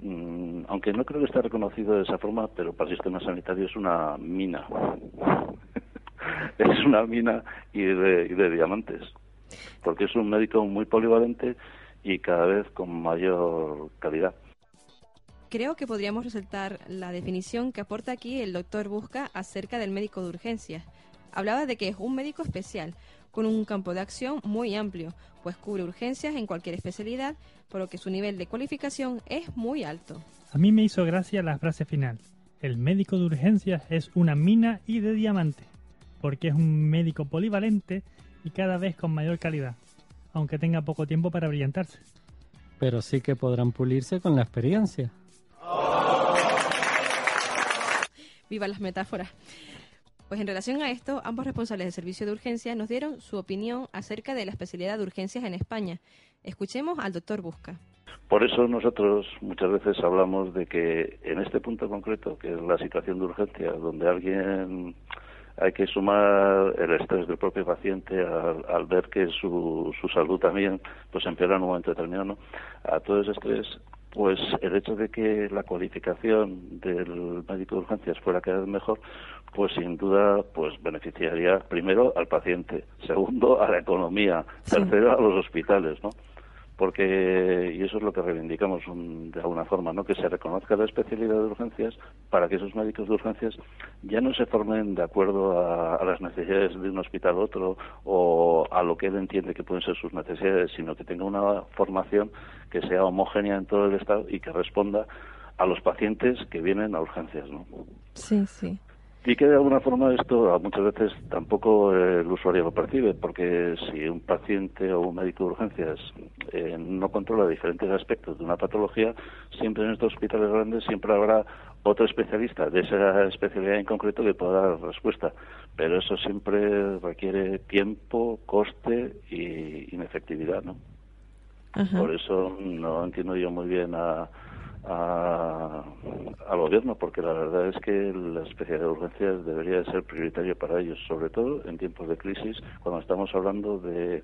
mm, aunque no creo que esté reconocido de esa forma, pero para el sistema sanitario es una mina. es una mina y de, y de diamantes. Porque es un médico muy polivalente y cada vez con mayor calidad. Creo que podríamos resaltar la definición que aporta aquí el doctor Busca acerca del médico de urgencias. Hablaba de que es un médico especial, con un campo de acción muy amplio, pues cubre urgencias en cualquier especialidad, por lo que su nivel de cualificación es muy alto. A mí me hizo gracia la frase final. El médico de urgencias es una mina y de diamante, porque es un médico polivalente y cada vez con mayor calidad, aunque tenga poco tiempo para brillantarse. Pero sí que podrán pulirse con la experiencia. Viva las metáforas. Pues en relación a esto, ambos responsables del servicio de urgencia nos dieron su opinión acerca de la especialidad de urgencias en España. Escuchemos al doctor Busca. Por eso nosotros muchas veces hablamos de que en este punto concreto, que es la situación de urgencia, donde alguien hay que sumar el estrés del propio paciente al, ver que su, su salud también pues empeora en un momento determinado, a todo ese estrés pues el hecho de que la cualificación del médico de urgencias fuera cada vez mejor, pues sin duda pues beneficiaría primero al paciente, segundo a la economía, tercero a los hospitales, ¿no? Porque y eso es lo que reivindicamos de alguna forma, ¿no? Que se reconozca la especialidad de urgencias para que esos médicos de urgencias ya no se formen de acuerdo a, las necesidades de un hospital u otro o a lo que él entiende que pueden ser sus necesidades, sino que tenga una formación que sea homogénea en todo el estado y que responda a los pacientes que vienen a urgencias, ¿no? Sí, sí. Y que de alguna forma esto muchas veces tampoco el usuario lo percibe, porque si un paciente o un médico de urgencias eh, no controla diferentes aspectos de una patología, siempre en estos hospitales grandes siempre habrá otro especialista de esa especialidad en concreto que pueda dar respuesta. Pero eso siempre requiere tiempo, coste y inefectividad, ¿no? Por eso no entiendo yo muy bien a a, al gobierno, porque la verdad es que la especialidad de urgencias debería ser prioritario para ellos, sobre todo en tiempos de crisis, cuando estamos hablando de,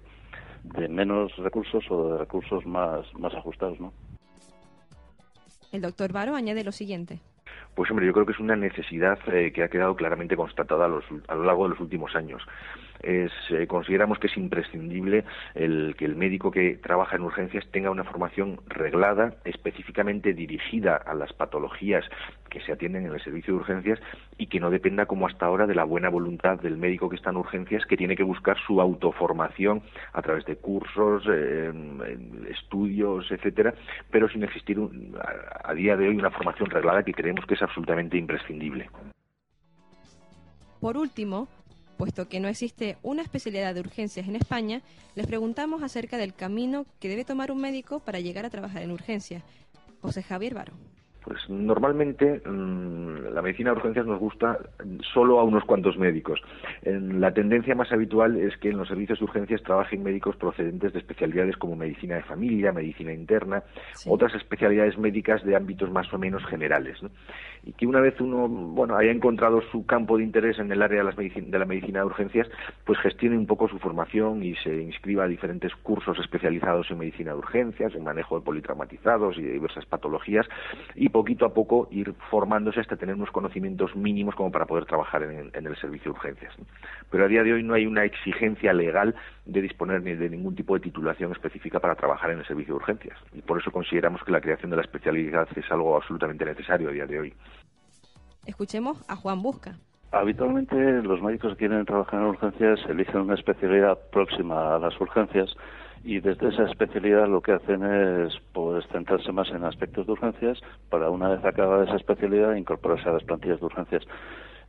de menos recursos o de recursos más, más ajustados, ¿no? El doctor Baro añade lo siguiente. Pues hombre, yo creo que es una necesidad eh, que ha quedado claramente constatada a, a, lo largo de los últimos años. Es, eh, consideramos que es imprescindible el, que el médico que trabaja en urgencias tenga una formación reglada, específicamente dirigida a las patologías que se atienden en el servicio de urgencias y que no dependa como hasta ahora de la buena voluntad del médico que está en urgencias que tiene que buscar su autoformación a través de cursos, eh, estudios, etcétera, pero sin existir a, día de hoy una formación reglada que creemos que es absolutamente imprescindible. Por último, puesto que no existe una especialidad de urgencias en España, les preguntamos acerca del camino que debe tomar un médico para llegar a trabajar en urgencias. José Javier Baro. Pues normalmente mm, la medicina de urgencias nos gusta solo a unos cuantos médicos. la tendencia más habitual es que en los servicios de urgencias trabajen médicos procedentes de especialidades como medicina de familia, medicina interna, otras especialidades médicas de ámbitos más o menos generales. Y que una vez uno bueno haya encontrado su campo de interés en el área de, de la medicina de urgencias, pues gestione un poco su formación y se inscriba a diferentes cursos especializados en medicina de urgencias, en manejo de politraumatizados y de diversas patologías y poquito a poco ir formándose hasta tener unos conocimientos mínimos como para poder trabajar en, el servicio de urgencias. Pero a día de hoy no hay una exigencia legal de disponer ni de ningún tipo de titulación específica para trabajar en el servicio de urgencias. Y por eso consideramos que la creación de la especialidad es algo absolutamente necesario a día de hoy. Escuchemos a Juan Busca. Habitualmente los médicos que quieren trabajar en urgencias eligen una especialidad próxima a las urgencias y desde esa especialidad lo que hacen es pues centrarse más en aspectos de urgencias para una vez acabada esa especialidad incorporarse a las plantillas de urgencias.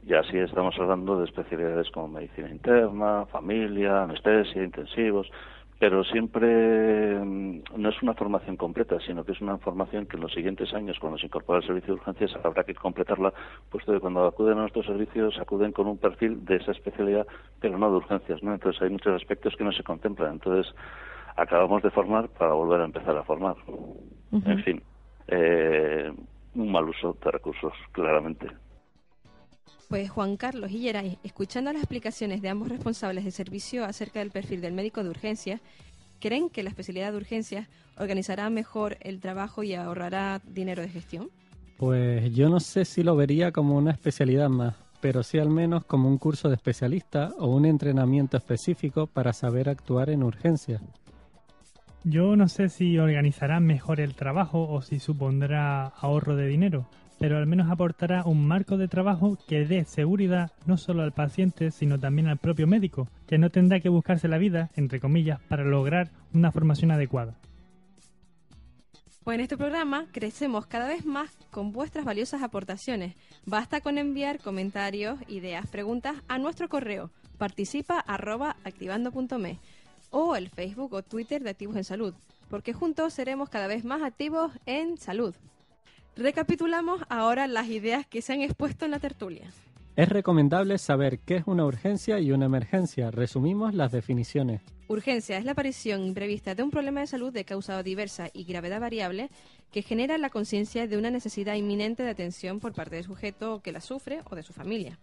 Y así estamos hablando de especialidades como medicina interna, familia, anestesia, intensivos, pero siempre mm, no es una formación completa, sino que es una formación que en los siguientes años, cuando se incorpora el servicio de urgencias, habrá que completarla, puesto que cuando acuden a nuestros servicios acuden con un perfil de esa especialidad, pero no de urgencias, ¿no? Entonces hay muchos aspectos que no se contemplan. Entonces acabamos de formar para volver a empezar a formar. En fin, eh, un mal uso de recursos, claramente. Pues Juan Carlos y Geray, escuchando las explicaciones de ambos responsables de servicio acerca del perfil del médico de urgencias, ¿creen que la especialidad de urgencias organizará mejor el trabajo y ahorrará dinero de gestión? Pues yo no sé si lo vería como una especialidad más, pero sí al menos como un curso de especialista o un entrenamiento específico para saber actuar en urgencias. Yo no sé si organizará mejor el trabajo o si supondrá ahorro de dinero, pero al menos aportará un marco de trabajo que dé seguridad no solo al paciente, sino también al propio médico, que no tendrá que buscarse la vida, entre comillas, para lograr una formación adecuada. Pues en este programa crecemos cada vez más con vuestras valiosas aportaciones. Basta con enviar comentarios, ideas, preguntas a nuestro correo participa@activando.me o el Facebook o Twitter de Activos en Salud, porque juntos seremos cada vez más activos en salud. Recapitulamos ahora las ideas que se han expuesto en la tertulia. Es recomendable saber qué es una urgencia y una emergencia. Resumimos las definiciones. Urgencia es la aparición imprevista de un problema de salud de causa diversa y gravedad variable que genera la conciencia de una necesidad inminente de atención por parte del sujeto que la sufre o de su familia.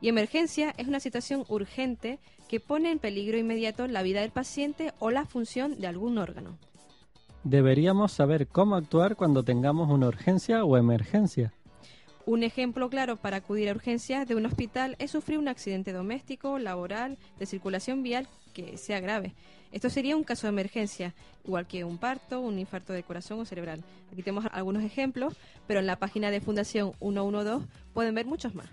Y emergencia es una situación urgente que pone en peligro inmediato la vida del paciente o la función de algún órgano. Deberíamos saber cómo actuar cuando tengamos una urgencia o emergencia. Un ejemplo claro para acudir a urgencias de un hospital es sufrir un accidente doméstico, laboral, de circulación vial que sea grave. Esto sería un caso de emergencia, igual que un parto, un infarto de corazón o cerebral. Aquí tenemos algunos ejemplos, pero en la página de Fundación 112 pueden ver muchos más.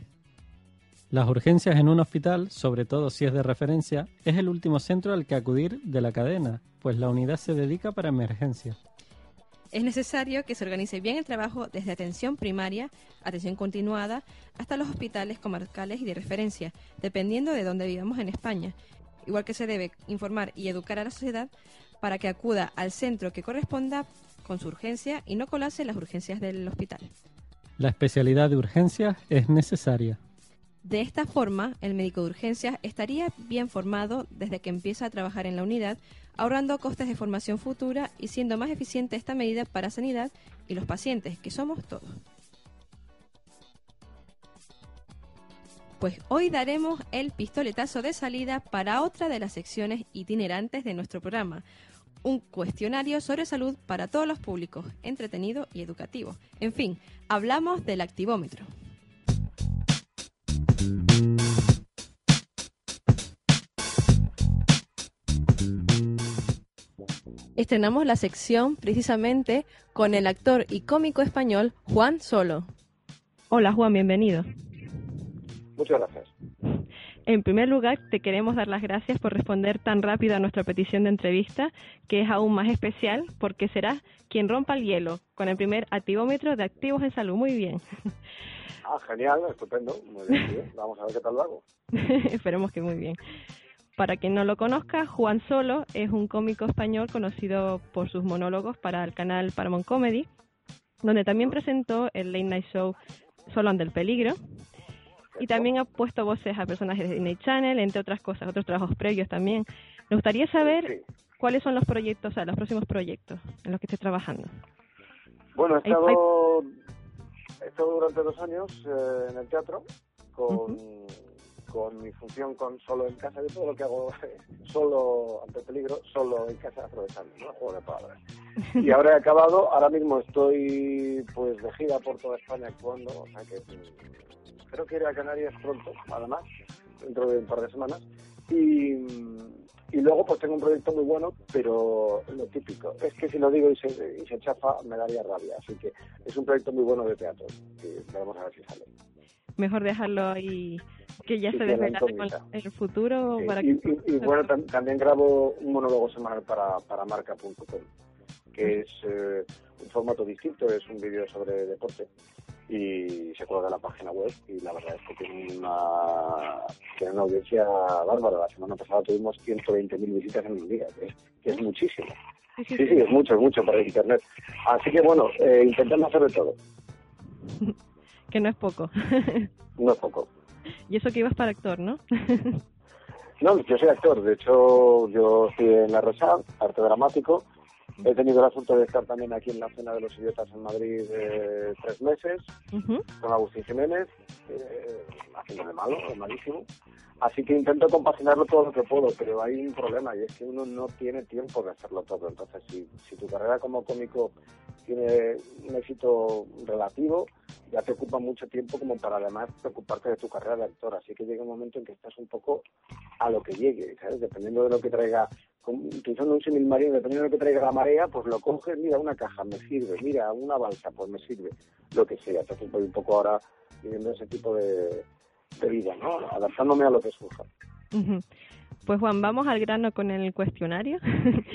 Las urgencias en un hospital, sobre todo si es de referencia, es el último centro al que acudir de la cadena, pues la unidad se dedica para emergencias. Es necesario que se organice bien el trabajo desde atención primaria, atención continuada, hasta los hospitales comarcales y de referencia, dependiendo de dónde vivamos en España. Igual que se debe informar y educar a la sociedad para que acuda al centro que corresponda con su urgencia y no colase las urgencias del hospital. La especialidad de urgencias es necesaria. De esta forma, el médico de urgencias estaría bien formado desde que empieza a trabajar en la unidad, ahorrando costes de formación futura y siendo más eficiente esta medida para sanidad y los pacientes, que somos todos. Pues hoy daremos el pistoletazo de salida para otra de las secciones itinerantes de nuestro programa, un cuestionario sobre salud para todos los públicos, entretenido y educativo. En fin, hablamos del activómetro. Estrenamos la sección precisamente con el actor y cómico español Juan Solo. Hola Juan, bienvenido. Muchas gracias. En primer lugar, te queremos dar las gracias por responder tan rápido a nuestra petición de entrevista, que es aún más especial porque serás quien rompa el hielo con el primer activómetro de activos en salud. Muy bien. Ah, genial, estupendo. Muy bien, Vamos a ver qué tal lo hago. Esperemos que muy bien. Para quien no lo conozca, Juan Solo es un cómico español conocido por sus monólogos para el canal Paramount Comedy, donde también presentó el late night show Solo ante el peligro. Y también ha puesto voces a personajes de Disney Channel, entre otras cosas, otros trabajos previos también. Me gustaría saber cuáles son los proyectos, o sea, los próximos proyectos en los que estés trabajando. Bueno, he estado, he estado durante dos años eh, en el teatro con, con mi función con solo en casa. Yo todo lo que hago solo ante peligro, solo en casa aprovechando, ¿no? Juego de palabras. Y ahora he acabado, ahora mismo estoy pues de gira por toda España actuando, o sea que mm, espero que iré a Canarias pronto, además, dentro de un par de semanas. Y, y luego pues tengo un proyecto muy bueno, pero lo típico, es que si lo digo y se, y se chafa me daría rabia. Así que es un proyecto muy bueno de teatro, que vamos a ver si sale. mejor dejarlo ahí que ya Sí, se desvelará el futuro Sí, para y, que y- y, bueno, tam- también grabo un monólogo semanal para, para marca.com, que es eh, un formato distinto, es un vídeo sobre deporte y se cuelga en la página web y la verdad es que tiene una, tiene una audiencia bárbara. La semana pasada tuvimos 120.000 visitas en un día, que es, que es muchísimo. Sí, sí, es mucho, es mucho para internet. Así que bueno, eh, intentando hacer de todo, que no es poco. no es poco. y eso que ibas para actor, ¿no? No, yo soy actor. De hecho, yo estoy en la RESA, arte dramático. He tenido el asunto de estar también aquí en la Cena de los Idiotas en Madrid eh, tres meses Ujú. con Agustín Jiménez, eh, haciendo de malo, malísimo. Así que intento compaginarlo todo lo que puedo, pero hay un problema y es que uno no tiene tiempo de hacerlo todo. Entonces, si, si tu carrera como cómico tiene un éxito relativo, ya te ocupa mucho tiempo como para además preocuparte de tu carrera de actor. Así que llega un momento en que estás un poco a lo que llegue, ¿sabes? Dependiendo de lo que traiga, utilizando un marino, dependiendo de lo que traiga la marea, pues lo coges, mira, una caja me sirve, mira, una balsa, pues me sirve, lo que sea. Entonces voy un poco ahora viviendo ese tipo de, de vida, ¿no? Adaptándome a lo que surja. Pues Juan, vamos al grano con el cuestionario.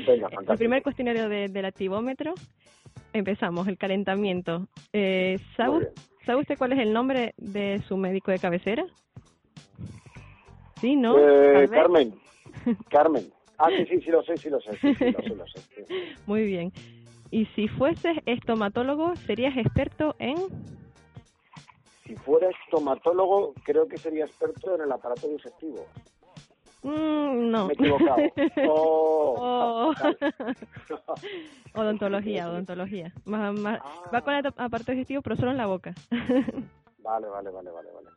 Venga, el primer cuestionario de- del activómetro. Empezamos, el calentamiento. Eh, ¿sabe, bien. ¿Sabe usted cuál es el nombre de su médico de cabecera? Sí, ¿no? Eh. Carmen, Carmen. Ah, sí, sí, sí lo sé, sí lo sé, sí, sí, lo sé, lo sé. sí. Muy bien. Y si fueses estomatólogo, ¿serías experto en...? Si fuera estomatólogo, creo que sería experto en el aparato digestivo. Mm, no. Me he equivocado. Oh, Oh. odontología, odontología. Más- más- Ah. Va con el aparato digestivo, pero solo en la boca. Vale, vale, vale, vale, vale.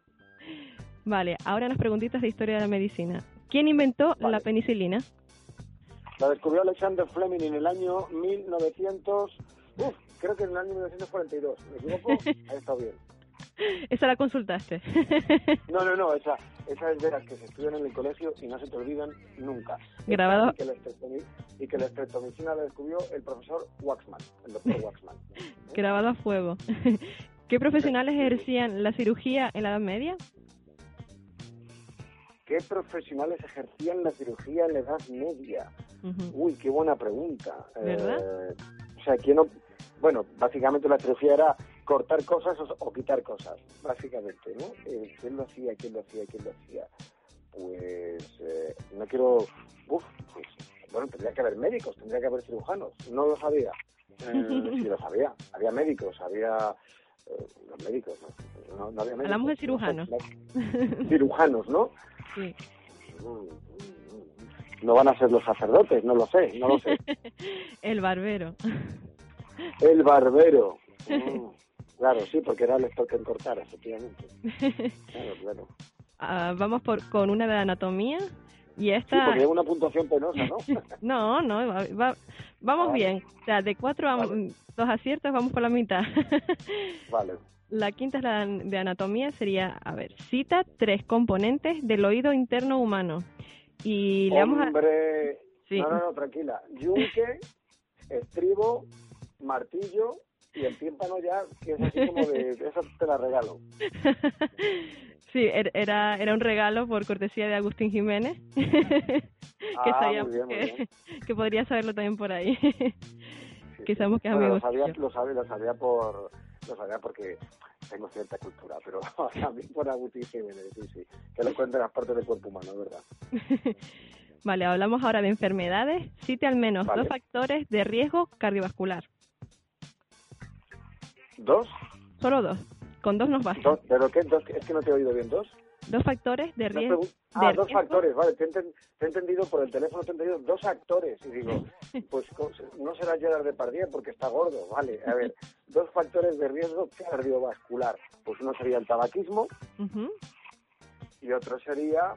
vale, ahora unas preguntitas de historia de la medicina. ¿Quién inventó Vale. la penicilina? La descubrió Alexander Fleming en el año 1900. Uf, creo que en el año 1942. ¿Me equivoco? Ahí está bien. Esa la consultaste. No, no, no, esa, esa es de las que se estudian en el colegio y no se te olvidan nunca. Grabado. Y que la y que la estreptomicina la descubrió el profesor Waxman, el doctor Waxman. Grabado a fuego. ¿Qué profesionales ejercían la cirugía en la Edad Media? ¿Qué profesionales ejercían la cirugía en la Edad Media? Uy, qué buena pregunta. ¿Verdad? Eh, o sea, ¿quién no... Bueno, básicamente la cirugía era cortar cosas o, o quitar cosas, básicamente, ¿no? Eh, ¿Quién lo hacía? ¿Quién lo hacía? ¿Quién lo hacía? Pues eh, no quiero... Uf, pues bueno, tendría que haber médicos, tendría que haber cirujanos. No lo sabía. Eh, sí lo sabía. Había médicos, había... eh, los médicos, ¿no? No, no había médicos. Hablamos de cirujanos. Cirujanos, ¿no? Sí. No van a ser los sacerdotes, no lo sé, no lo sé. El barbero. El barbero. Mm, Claro, sí, porque era el experto en cortar, efectivamente. Claro, claro. Ah, vamos por con una de anatomía y Sí, esta porque lleva una puntuación penosa, ¿no? no no va- va- vamos Vale. bien o sea de cuatro a- Vale. dos aciertos vamos por la mitad Vale. La quinta es la de anatomía sería a ver cita tres componentes del oído interno humano y le vamos a Hombre... Sí. No, no, no, tranquila. Yunque, estribo, martillo y el tímpano ya, que es así como de... Eso te la regalo. sí er- era era un regalo por cortesía de Agustín Jiménez que Ah, sabíamos muy bien, muy que, bien. que podría saberlo también por ahí que sabemos que es Bueno, lo sabía, lo sabía, lo sabía por... Lo sabía porque tengo cierta cultura, pero también por Agustín Jiménez, sí, sí. Que lo cuente las partes del cuerpo humano, ¿verdad? Vale, hablamos ahora de enfermedades. Cite al menos Vale. dos factores de riesgo cardiovascular. ¿Dos? Solo dos. Con dos nos basta. ¿Dos? ¿Pero qué? ¿Dos? Es que no te he oído bien. ¿Dos? Dos factores de riesgo. Ah, de dos riesgo. factores, vale, te he, enten- te he entendido por el teléfono, te he entendido dos actores. Y digo, pues no será Gerard Depardieu porque está gordo, vale. A ver, dos factores de riesgo cardiovascular. Pues uno sería el tabaquismo y otro sería...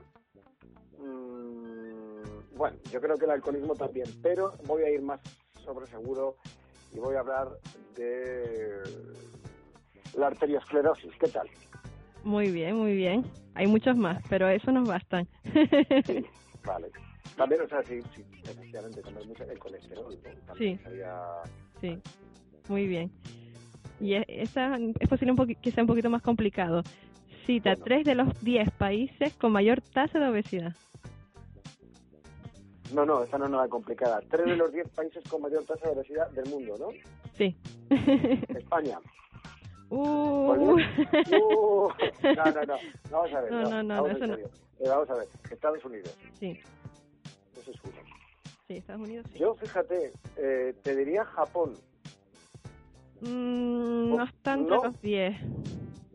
mm, bueno, yo creo que el alcoholismo también, pero voy a ir más sobre seguro y voy a hablar de la arteriosclerosis. ¿Qué tal? Muy bien, muy bien. Hay muchos más, pero eso nos bastan. Sí, vale. También, o sea, sí, sí, efectivamente, mucho el colesterol, ¿no? También Sí. sería... sí, muy bien. Y esa es posible un que sea un poquito más complicado. cita Bueno. tres de los 10 países con mayor tasa de obesidad. No, no, esta no es nada complicada. Tres de los diez países con mayor tasa de obesidad del mundo, ¿no? Sí. España. Uh. Uh, no, no, no. Vamos a ver. No, no, no, vamos eso no. Eh, vamos a ver. Estados Unidos. Sí, Ese es uno. sí, Estados Unidos sí. Yo, fíjate, eh, te diría Japón. Mm, no está entre los 10.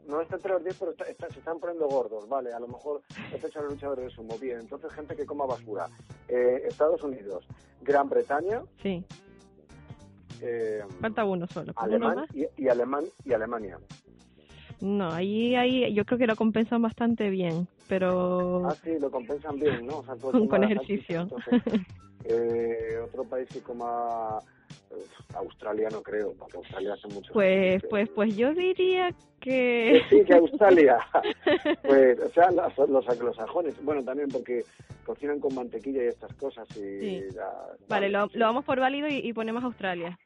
No está entre los 10, pero está- está- se están poniendo gordos, ¿vale? A lo mejor estos son los luchadores de sumo. Bien, entonces gente que coma basura. Eh, Estados Unidos, Gran Bretaña, Sí, eh, falta uno solo. ¿Uno Alemán más? y, y Alemán y Alemania. No, ahí, ahí yo creo que lo compensan bastante bien, pero Ah, sí, lo compensan bien, ¿no? O sea, con, ejercicio. entonces, eh, otro país que coma eh, Australia no creo, porque Australia hace mucho Pues, pues, pues yo diría Que sí, que Australia. pues, o sea, los, los anglosajones. Bueno, también porque cocinan con mantequilla y estas cosas. Y Sí. Vale, lo, sí. lo vamos por válido y, y ponemos Australia.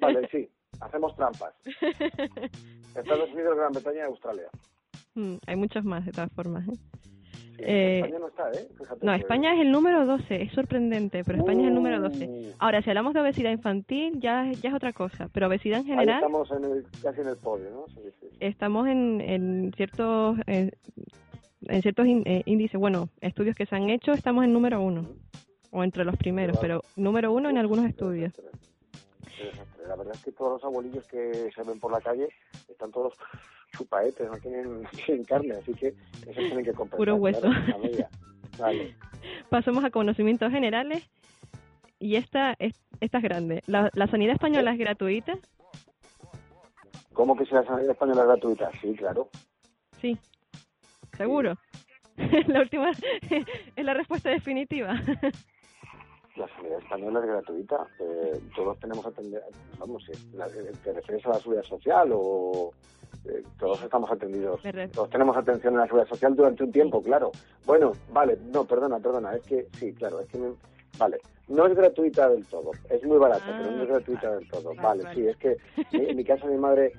Vale, sí. Hacemos trampas. Estados Unidos, Gran Bretaña y Australia. Mm, Hay muchos más, de todas formas. ¿eh? Sí, Eh, España no está, ¿eh? Fíjate No, España es el número 12, es sorprendente, pero España es el número 12. Uh, Ahora, si hablamos de obesidad infantil, ya, ya es otra cosa, pero obesidad en Ahí general, estamos en el, casi en el podio, ¿no? Sí, sí. estamos en, en ciertos en, en ciertos eh, índices, bueno, estudios que se han hecho, estamos en número uno, o entre los primeros, pero número uno en algunos estudios. Desastre. Qué desastre. La verdad es que todos los abuelillos que se ven por la calle están todos chupaetes, no tienen, carne, así que eso tienen que compensar. Puro hueso. claro. Vale. Pasamos a conocimientos generales, y esta es, esta es grande. La, la sanidad española es gratuita, ¿Cómo que si la sanidad española es gratuita? Sí, claro. sí, seguro. la última es la respuesta definitiva. La sanidad española es gratuita. Eh, todos tenemos atender, vamos, la- eh, ¿te refieres a la seguridad social o...? eh, todos estamos atendidos. Todos tenemos atención en la seguridad social durante un tiempo, claro. Bueno, vale, no, perdona, perdona, es que sí, claro, es que me- vale, no es gratuita del todo, es muy barata, Ah, pero no es gratuita del todo. vale, Vale, vale. sí, es que en mi casa mi madre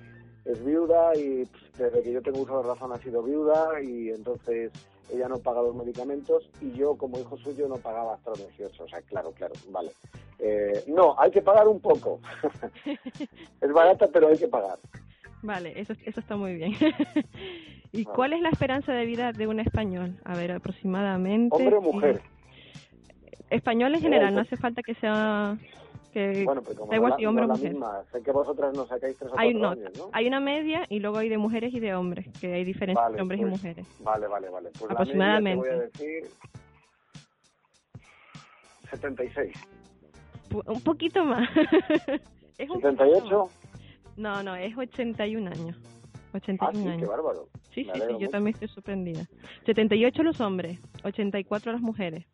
es viuda y pff, desde que yo tengo uso de razón ha sido viuda y entonces ella no paga los medicamentos y yo como hijo suyo no pagaba hasta los 18, o sea, claro, claro, vale. Eh, no, hay que pagar un poco. es barata, pero hay que pagar. Vale, eso, eso está muy bien. ¿Y Vale. cuál es la esperanza de vida de un español? A ver, aproximadamente. Hombre o mujer. Español en general, no pues- hace falta que sea. Que, Bueno, pero como da igual no si hombre o mujer. sé que vosotras nos sacáis tres o Hay, no, años, ¿no? hay una media y luego hay de mujeres y de hombres, que hay diferencias Vale, entre hombres pues, y mujeres. Vale, vale, vale. Pues la media te Aproximadamente. voy a decir 76. Pu- Un poquito más. es un poquito 78. más. No, no, es 81 años. Ah, 81 sí, qué años. bárbaro. Sí, Me sí, sí, alegro yo mucho. también estoy sorprendida. 78 los hombres, 84 las mujeres.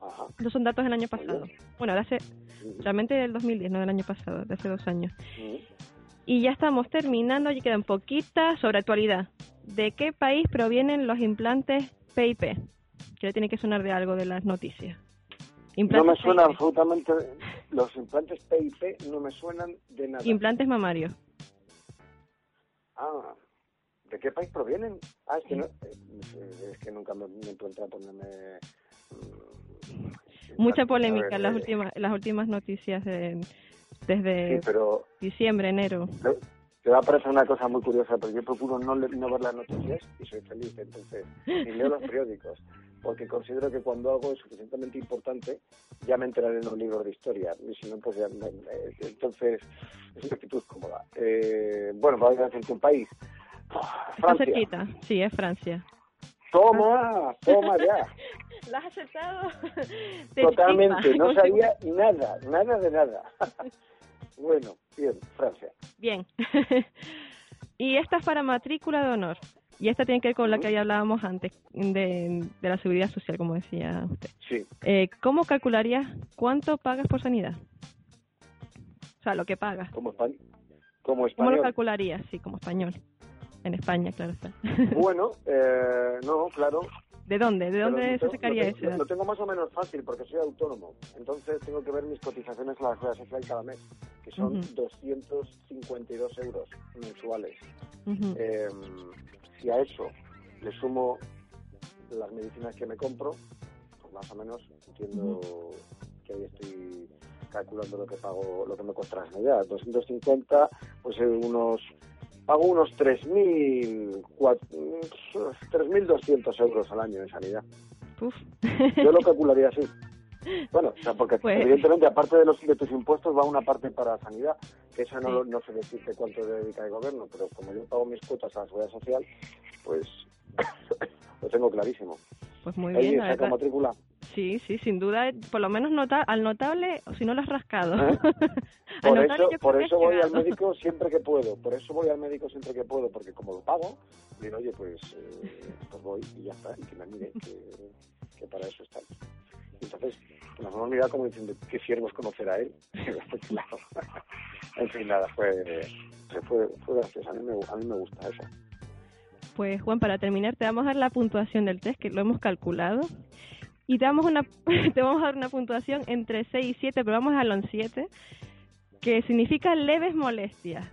Ajá. Estos son datos del año pasado. Bueno, de hace, Mm, realmente del 2010, no del año pasado, de hace dos años. mm. Y ya estamos terminando, ya quedan poquitas sobre actualidad. ¿De qué país provienen los implantes PIP? Que le tiene que sonar de algo de las noticias. No Implantes me suena PIP. absolutamente. Los implantes PIP no me suenan de nada. Implantes mamarios. Ah, ¿de qué país provienen? Ah, es que, no, eh, es que nunca me, me encuentro a ponerme. Mucha polémica ver, en las eh, últimas, las últimas noticias de, desde Sí, pero diciembre, enero. te, te va a parecer una cosa muy curiosa, pero yo procuro no, no ver las noticias y soy feliz, entonces, ni leo los periódicos, porque considero que cuando algo es suficientemente importante, ya me enteraré en los libros de historia, y si no, pues ya, me- entonces, es una actitud cómoda. Eh, bueno, voy a decirte un país. Está Francia. cerquita. Sí, es Francia. Toma, toma ya. ¿La has aceptado? Te Totalmente, no sabía nada, nada de nada. bueno, bien, Francia. Bien. y esta es para matrícula de honor. Y esta tiene que ver con la que ya hablábamos antes, de, de la seguridad social, como decía usted. Sí. Eh, ¿Cómo calcularías cuánto pagas por sanidad? O sea, lo que pagas. Como, espa- como ¿Cómo lo español. calcularías? Sí, como español. En España, claro está. Bueno, eh, no, claro. ¿De dónde? ¿De dónde se sacaría lo, dato? Lo tengo más o menos fácil porque soy autónomo. Entonces tengo que ver mis cotizaciones a la Seguridad Social cada mes, que son Ujú. 252 euros mensuales. Eh, si a eso le sumo las medicinas que me compro, pues más o menos entiendo que ahí estoy calculando lo que pago, lo que me la sanidad. 250, pues unos pago unos 3.000, cuat- 3.200 euros al año de sanidad. Uf. Yo lo calcularía así. Bueno, o sea, porque Pues- evidentemente aparte de los de tus impuestos va una parte para sanidad, que eso no, Sí. no sé decirte cuánto dedica el gobierno, pero como yo pago mis cuotas a la seguridad social, pues lo tengo clarísimo. Pues muy bien, la saca matrícula. Sí, sí, sin duda, por lo menos nota al notable, si no lo has rascado. ¿Eh? Por eso, por eso voy al médico siempre que puedo, por eso voy al médico siempre que puedo, porque como lo pago, digo, oye, pues, eh, pues voy y ya está, y que me mire, que, que para eso está. Entonces, nos hemos mirado como diciendo, qué siervos conocer a él. claro. en fin, nada, fue, fue, fue gracioso, a mí, me, a mí me gusta eso. Pues Juan, para terminar te vamos a dar la puntuación del test, que lo hemos calculado. Y te damos una te vamos a dar una puntuación entre 6 y 7, pero vamos a en 7, que significa leves molestias.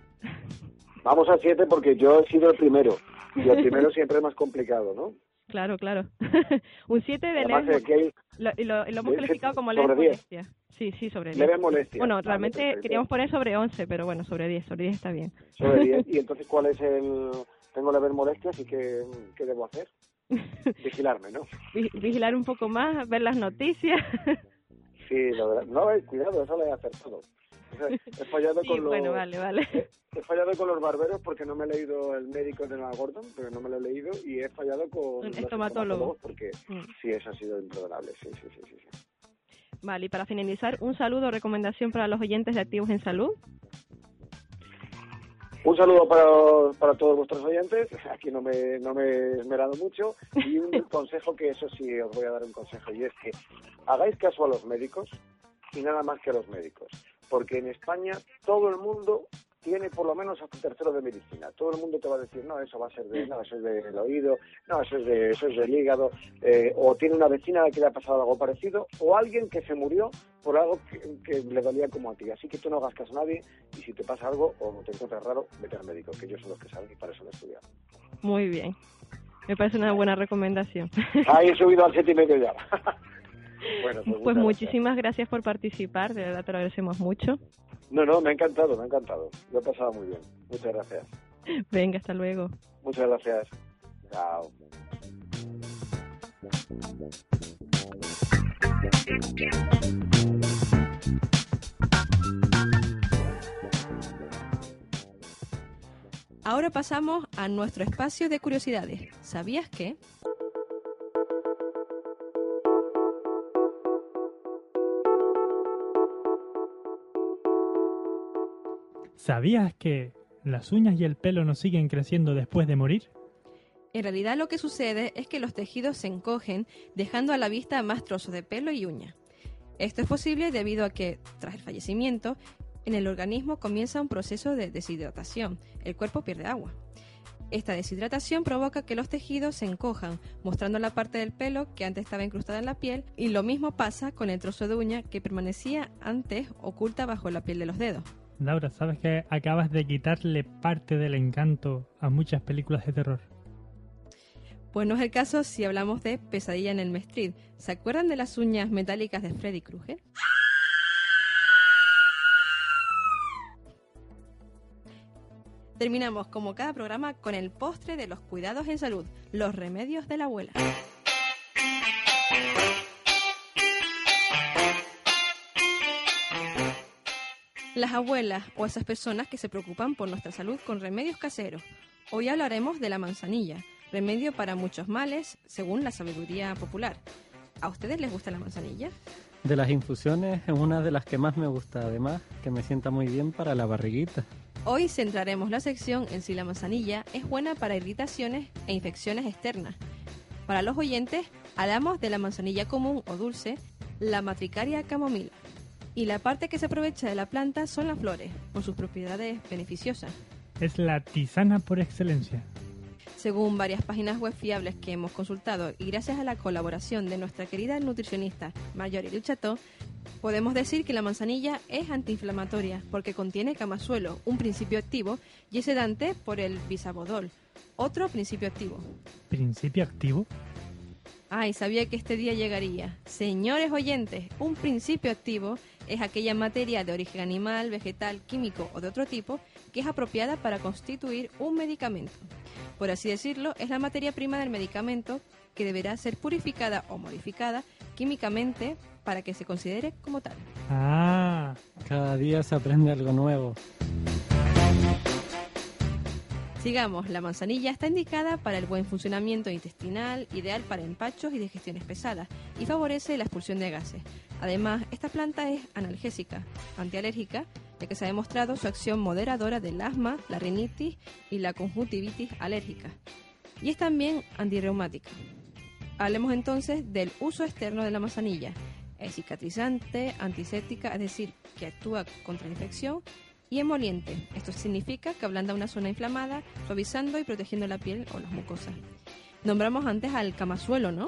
Vamos a siete porque yo he sido el primero, y el primero siempre es más complicado, ¿no? Claro, claro. Un 7 de Además, leves aquí hay lo, lo, hemos calificado como leves 10. molestias. Sí, sí, sobre 10. leves molestias. Bueno, Vale, realmente perfecto. queríamos poner sobre 11, pero bueno, sobre 10, sobre 10 está bien. sobre 10. Y entonces, ¿cuál es el...? Tengo leves molestias y ¿qué, qué debo hacer? Vigilarme, ¿no? Vi- Vigilar un poco más, ver las noticias. Sí, la verdad. No, eh, cuidado, eso lo he acertado. He fallado Sí, con los... bueno, vale, vale. He fallado con los barberos porque no me he leído el médico de la Gordon, pero no me lo he leído, y he fallado con los estomatólogo. estomatólogos porque Mm. sí, eso ha sido imperdonable, sí, sí, sí, sí. sí. Vale, y para finalizar, un saludo o recomendación para los oyentes de Activos en Salud. Un saludo para, para todos vuestros oyentes, aquí no me, no me he esmerado mucho, y un consejo que eso sí os voy a dar un consejo, y es que hagáis caso a los médicos y nada más que a los médicos, porque en España todo el mundo tiene por lo menos hasta tercero de medicina. Todo el mundo te va a decir, no, eso va a ser de, no, eso es del oído, no, eso es de, eso es del hígado, eh, o tiene una vecina que le ha pasado algo parecido, o alguien que se murió por algo que, que le dolía como a ti. Así que tú no hagas caso a nadie, y si te pasa algo o te encuentras raro, vete al médico, que ellos son los que saben y para eso lo he estudiado. Muy bien. Me parece una buena recomendación. Ahí he subido al siete y medio ya. bueno, pues, Pues muchas gracias. muchísimas gracias por participar, de verdad te lo agradecemos mucho. No, no, me ha encantado, me ha encantado. Lo he pasado muy bien. Muchas gracias. Venga, hasta luego. Muchas gracias. Chao. Ahora pasamos a nuestro espacio de curiosidades. ¿Sabías que? ¿Sabías que las uñas y el pelo no siguen creciendo después de morir? En realidad lo que sucede es que los tejidos se encogen dejando a la vista más trozos de pelo y uña. Esto es posible debido a que, tras el fallecimiento, en el organismo comienza un proceso de deshidratación. El cuerpo pierde agua. Esta deshidratación provoca que los tejidos se encojan, mostrando la parte del pelo que antes estaba incrustada en la piel, y lo mismo pasa con el trozo de uña que permanecía antes oculta bajo la piel de los dedos. Laura, ¿sabes que acabas de quitarle parte del encanto a muchas películas de terror? Pues no es el caso si hablamos de Pesadilla en el Street. ¿Se acuerdan de las uñas metálicas de Freddy Krueger? Terminamos como cada programa con el postre de los cuidados en salud, los remedios de la abuela. Las abuelas o esas personas que se preocupan por nuestra salud con remedios caseros. Hoy hablaremos de la manzanilla, remedio para muchos males según la sabiduría popular. ¿A ustedes les gusta la manzanilla? De las infusiones es una de las que más me gusta, además que me sienta muy bien para la barriguita. Hoy centraremos la sección en si la manzanilla es buena para irritaciones e infecciones externas. Para los oyentes, hablamos de la manzanilla común o dulce, la matricaria camomila. Y la parte que se aprovecha de la planta son las flores, por sus propiedades beneficiosas. Es la tisana por excelencia. Según varias páginas web fiables que hemos consultado y gracias a la colaboración de nuestra querida nutricionista Marjorie Duchateau, Podemos decir que la manzanilla es antiinflamatoria porque contiene camasuelo, un principio activo, y sedante por el bisabodol, otro principio activo. ¿Principio activo? Ay, sabía que este día llegaría. Señores oyentes, un principio activo es aquella materia de origen animal, vegetal, químico o de otro tipo que es apropiada para constituir un medicamento. Por así decirlo, es la materia prima del medicamento que deberá ser purificada o modificada químicamente para que se considere como tal. Ah, Cada día se aprende algo nuevo. Sigamos, la manzanilla está indicada para el buen funcionamiento intestinal, ideal para empachos y digestiones pesadas, y favorece la expulsión de gases. Además, esta planta es analgésica, antialérgica, ya que se ha demostrado su acción moderadora del asma, la rinitis y la conjuntivitis alérgica. Y es también antirreumática. Hablemos entonces del uso externo de la manzanilla. Es cicatrizante, antiséptica, es decir, que actúa contra la infección, y emoliente. Esto significa que ablanda una zona inflamada, suavizando y protegiendo la piel o las mucosas. Nombramos antes al camasuelo, ¿no?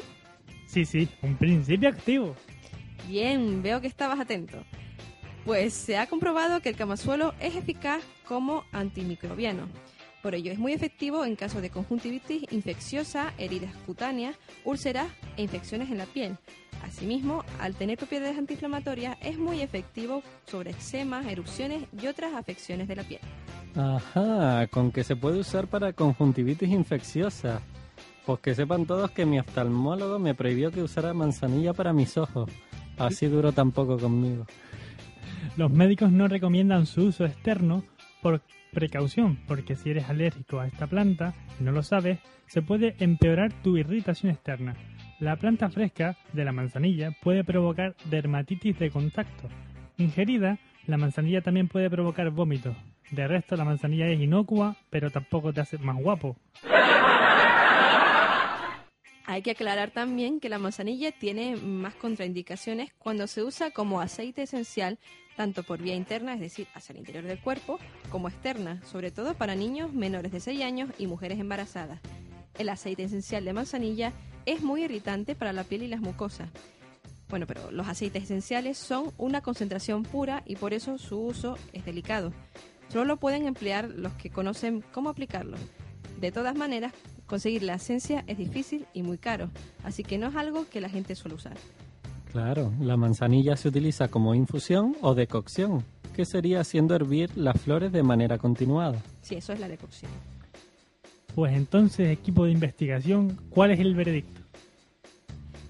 sí, sí, un principio activo. Bien, veo que estabas atento. Pues se ha comprobado que el camasuelo es eficaz como antimicrobiano. Por ello es muy efectivo en caso de conjuntivitis infecciosa, heridas cutáneas, úlceras e infecciones en la piel. Asimismo, al tener propiedades antiinflamatorias, es muy efectivo sobre eczemas, erupciones y otras afecciones de la piel. Ajá, con que se puede usar para conjuntivitis infecciosa. Pues que sepan todos que mi oftalmólogo me prohibió que usara manzanilla para mis ojos. Así duró tampoco conmigo. Los médicos no recomiendan su uso externo por precaución, porque si eres alérgico a esta planta y no lo sabes, se puede empeorar tu irritación externa. La planta fresca de la manzanilla puede provocar dermatitis de contacto. Ingerida, la manzanilla también puede provocar vómitos. De resto, la manzanilla es inocua, pero tampoco te hace más guapo. Hay que aclarar también que la manzanilla tiene más contraindicaciones cuando se usa como aceite esencial, tanto por vía interna, es decir, hacia el interior del cuerpo, como externa, sobre todo para niños menores de 6 años y mujeres embarazadas. El aceite esencial de manzanilla es muy irritante para la piel y las mucosas. Bueno, pero los aceites esenciales son una concentración pura y por eso su uso es delicado. Solo lo pueden emplear los que conocen cómo aplicarlo. De todas maneras, conseguir la esencia es difícil y muy caro, así que no es algo que la gente suele usar. Claro, la manzanilla se utiliza como infusión o decocción, que sería haciendo hervir las flores de manera continuada. Sí, eso es la decocción. Pues entonces, equipo de investigación, ¿cuál es el veredicto?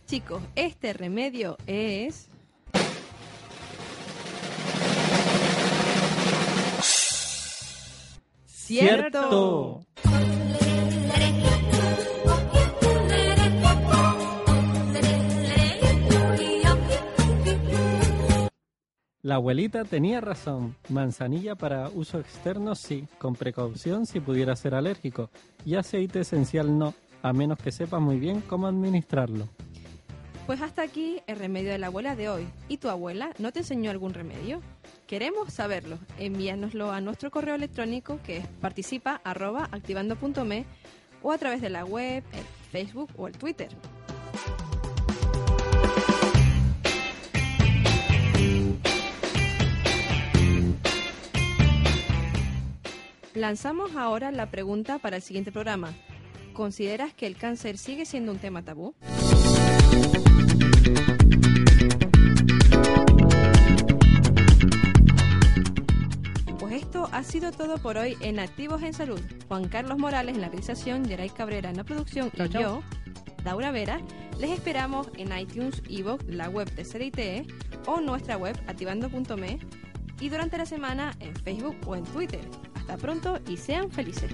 Chicos, este remedio es... ¡Cierto! La abuelita tenía razón. Manzanilla para uso externo sí, con precaución si pudiera ser alérgico. Y aceite esencial no, a menos que sepas muy bien cómo administrarlo. Pues hasta aquí el remedio de la abuela de hoy. ¿Y tu abuela no te enseñó algún remedio? Queremos saberlo. Envíanoslo a nuestro correo electrónico que es participa arroba activando.me o a través de la web, el Facebook o el Twitter. Lanzamos ahora la pregunta para el siguiente programa. ¿Consideras que el cáncer sigue siendo un tema tabú? Pues esto ha sido todo por hoy en Activos en Salud. Juan Carlos Morales en la realización, Geray Cabrera en la producción y yo, Laura Vera, les esperamos en iTunes, Evox, la web de CDITE o nuestra web activando.me y durante la semana en Facebook o en Twitter. Hasta pronto y sean felices.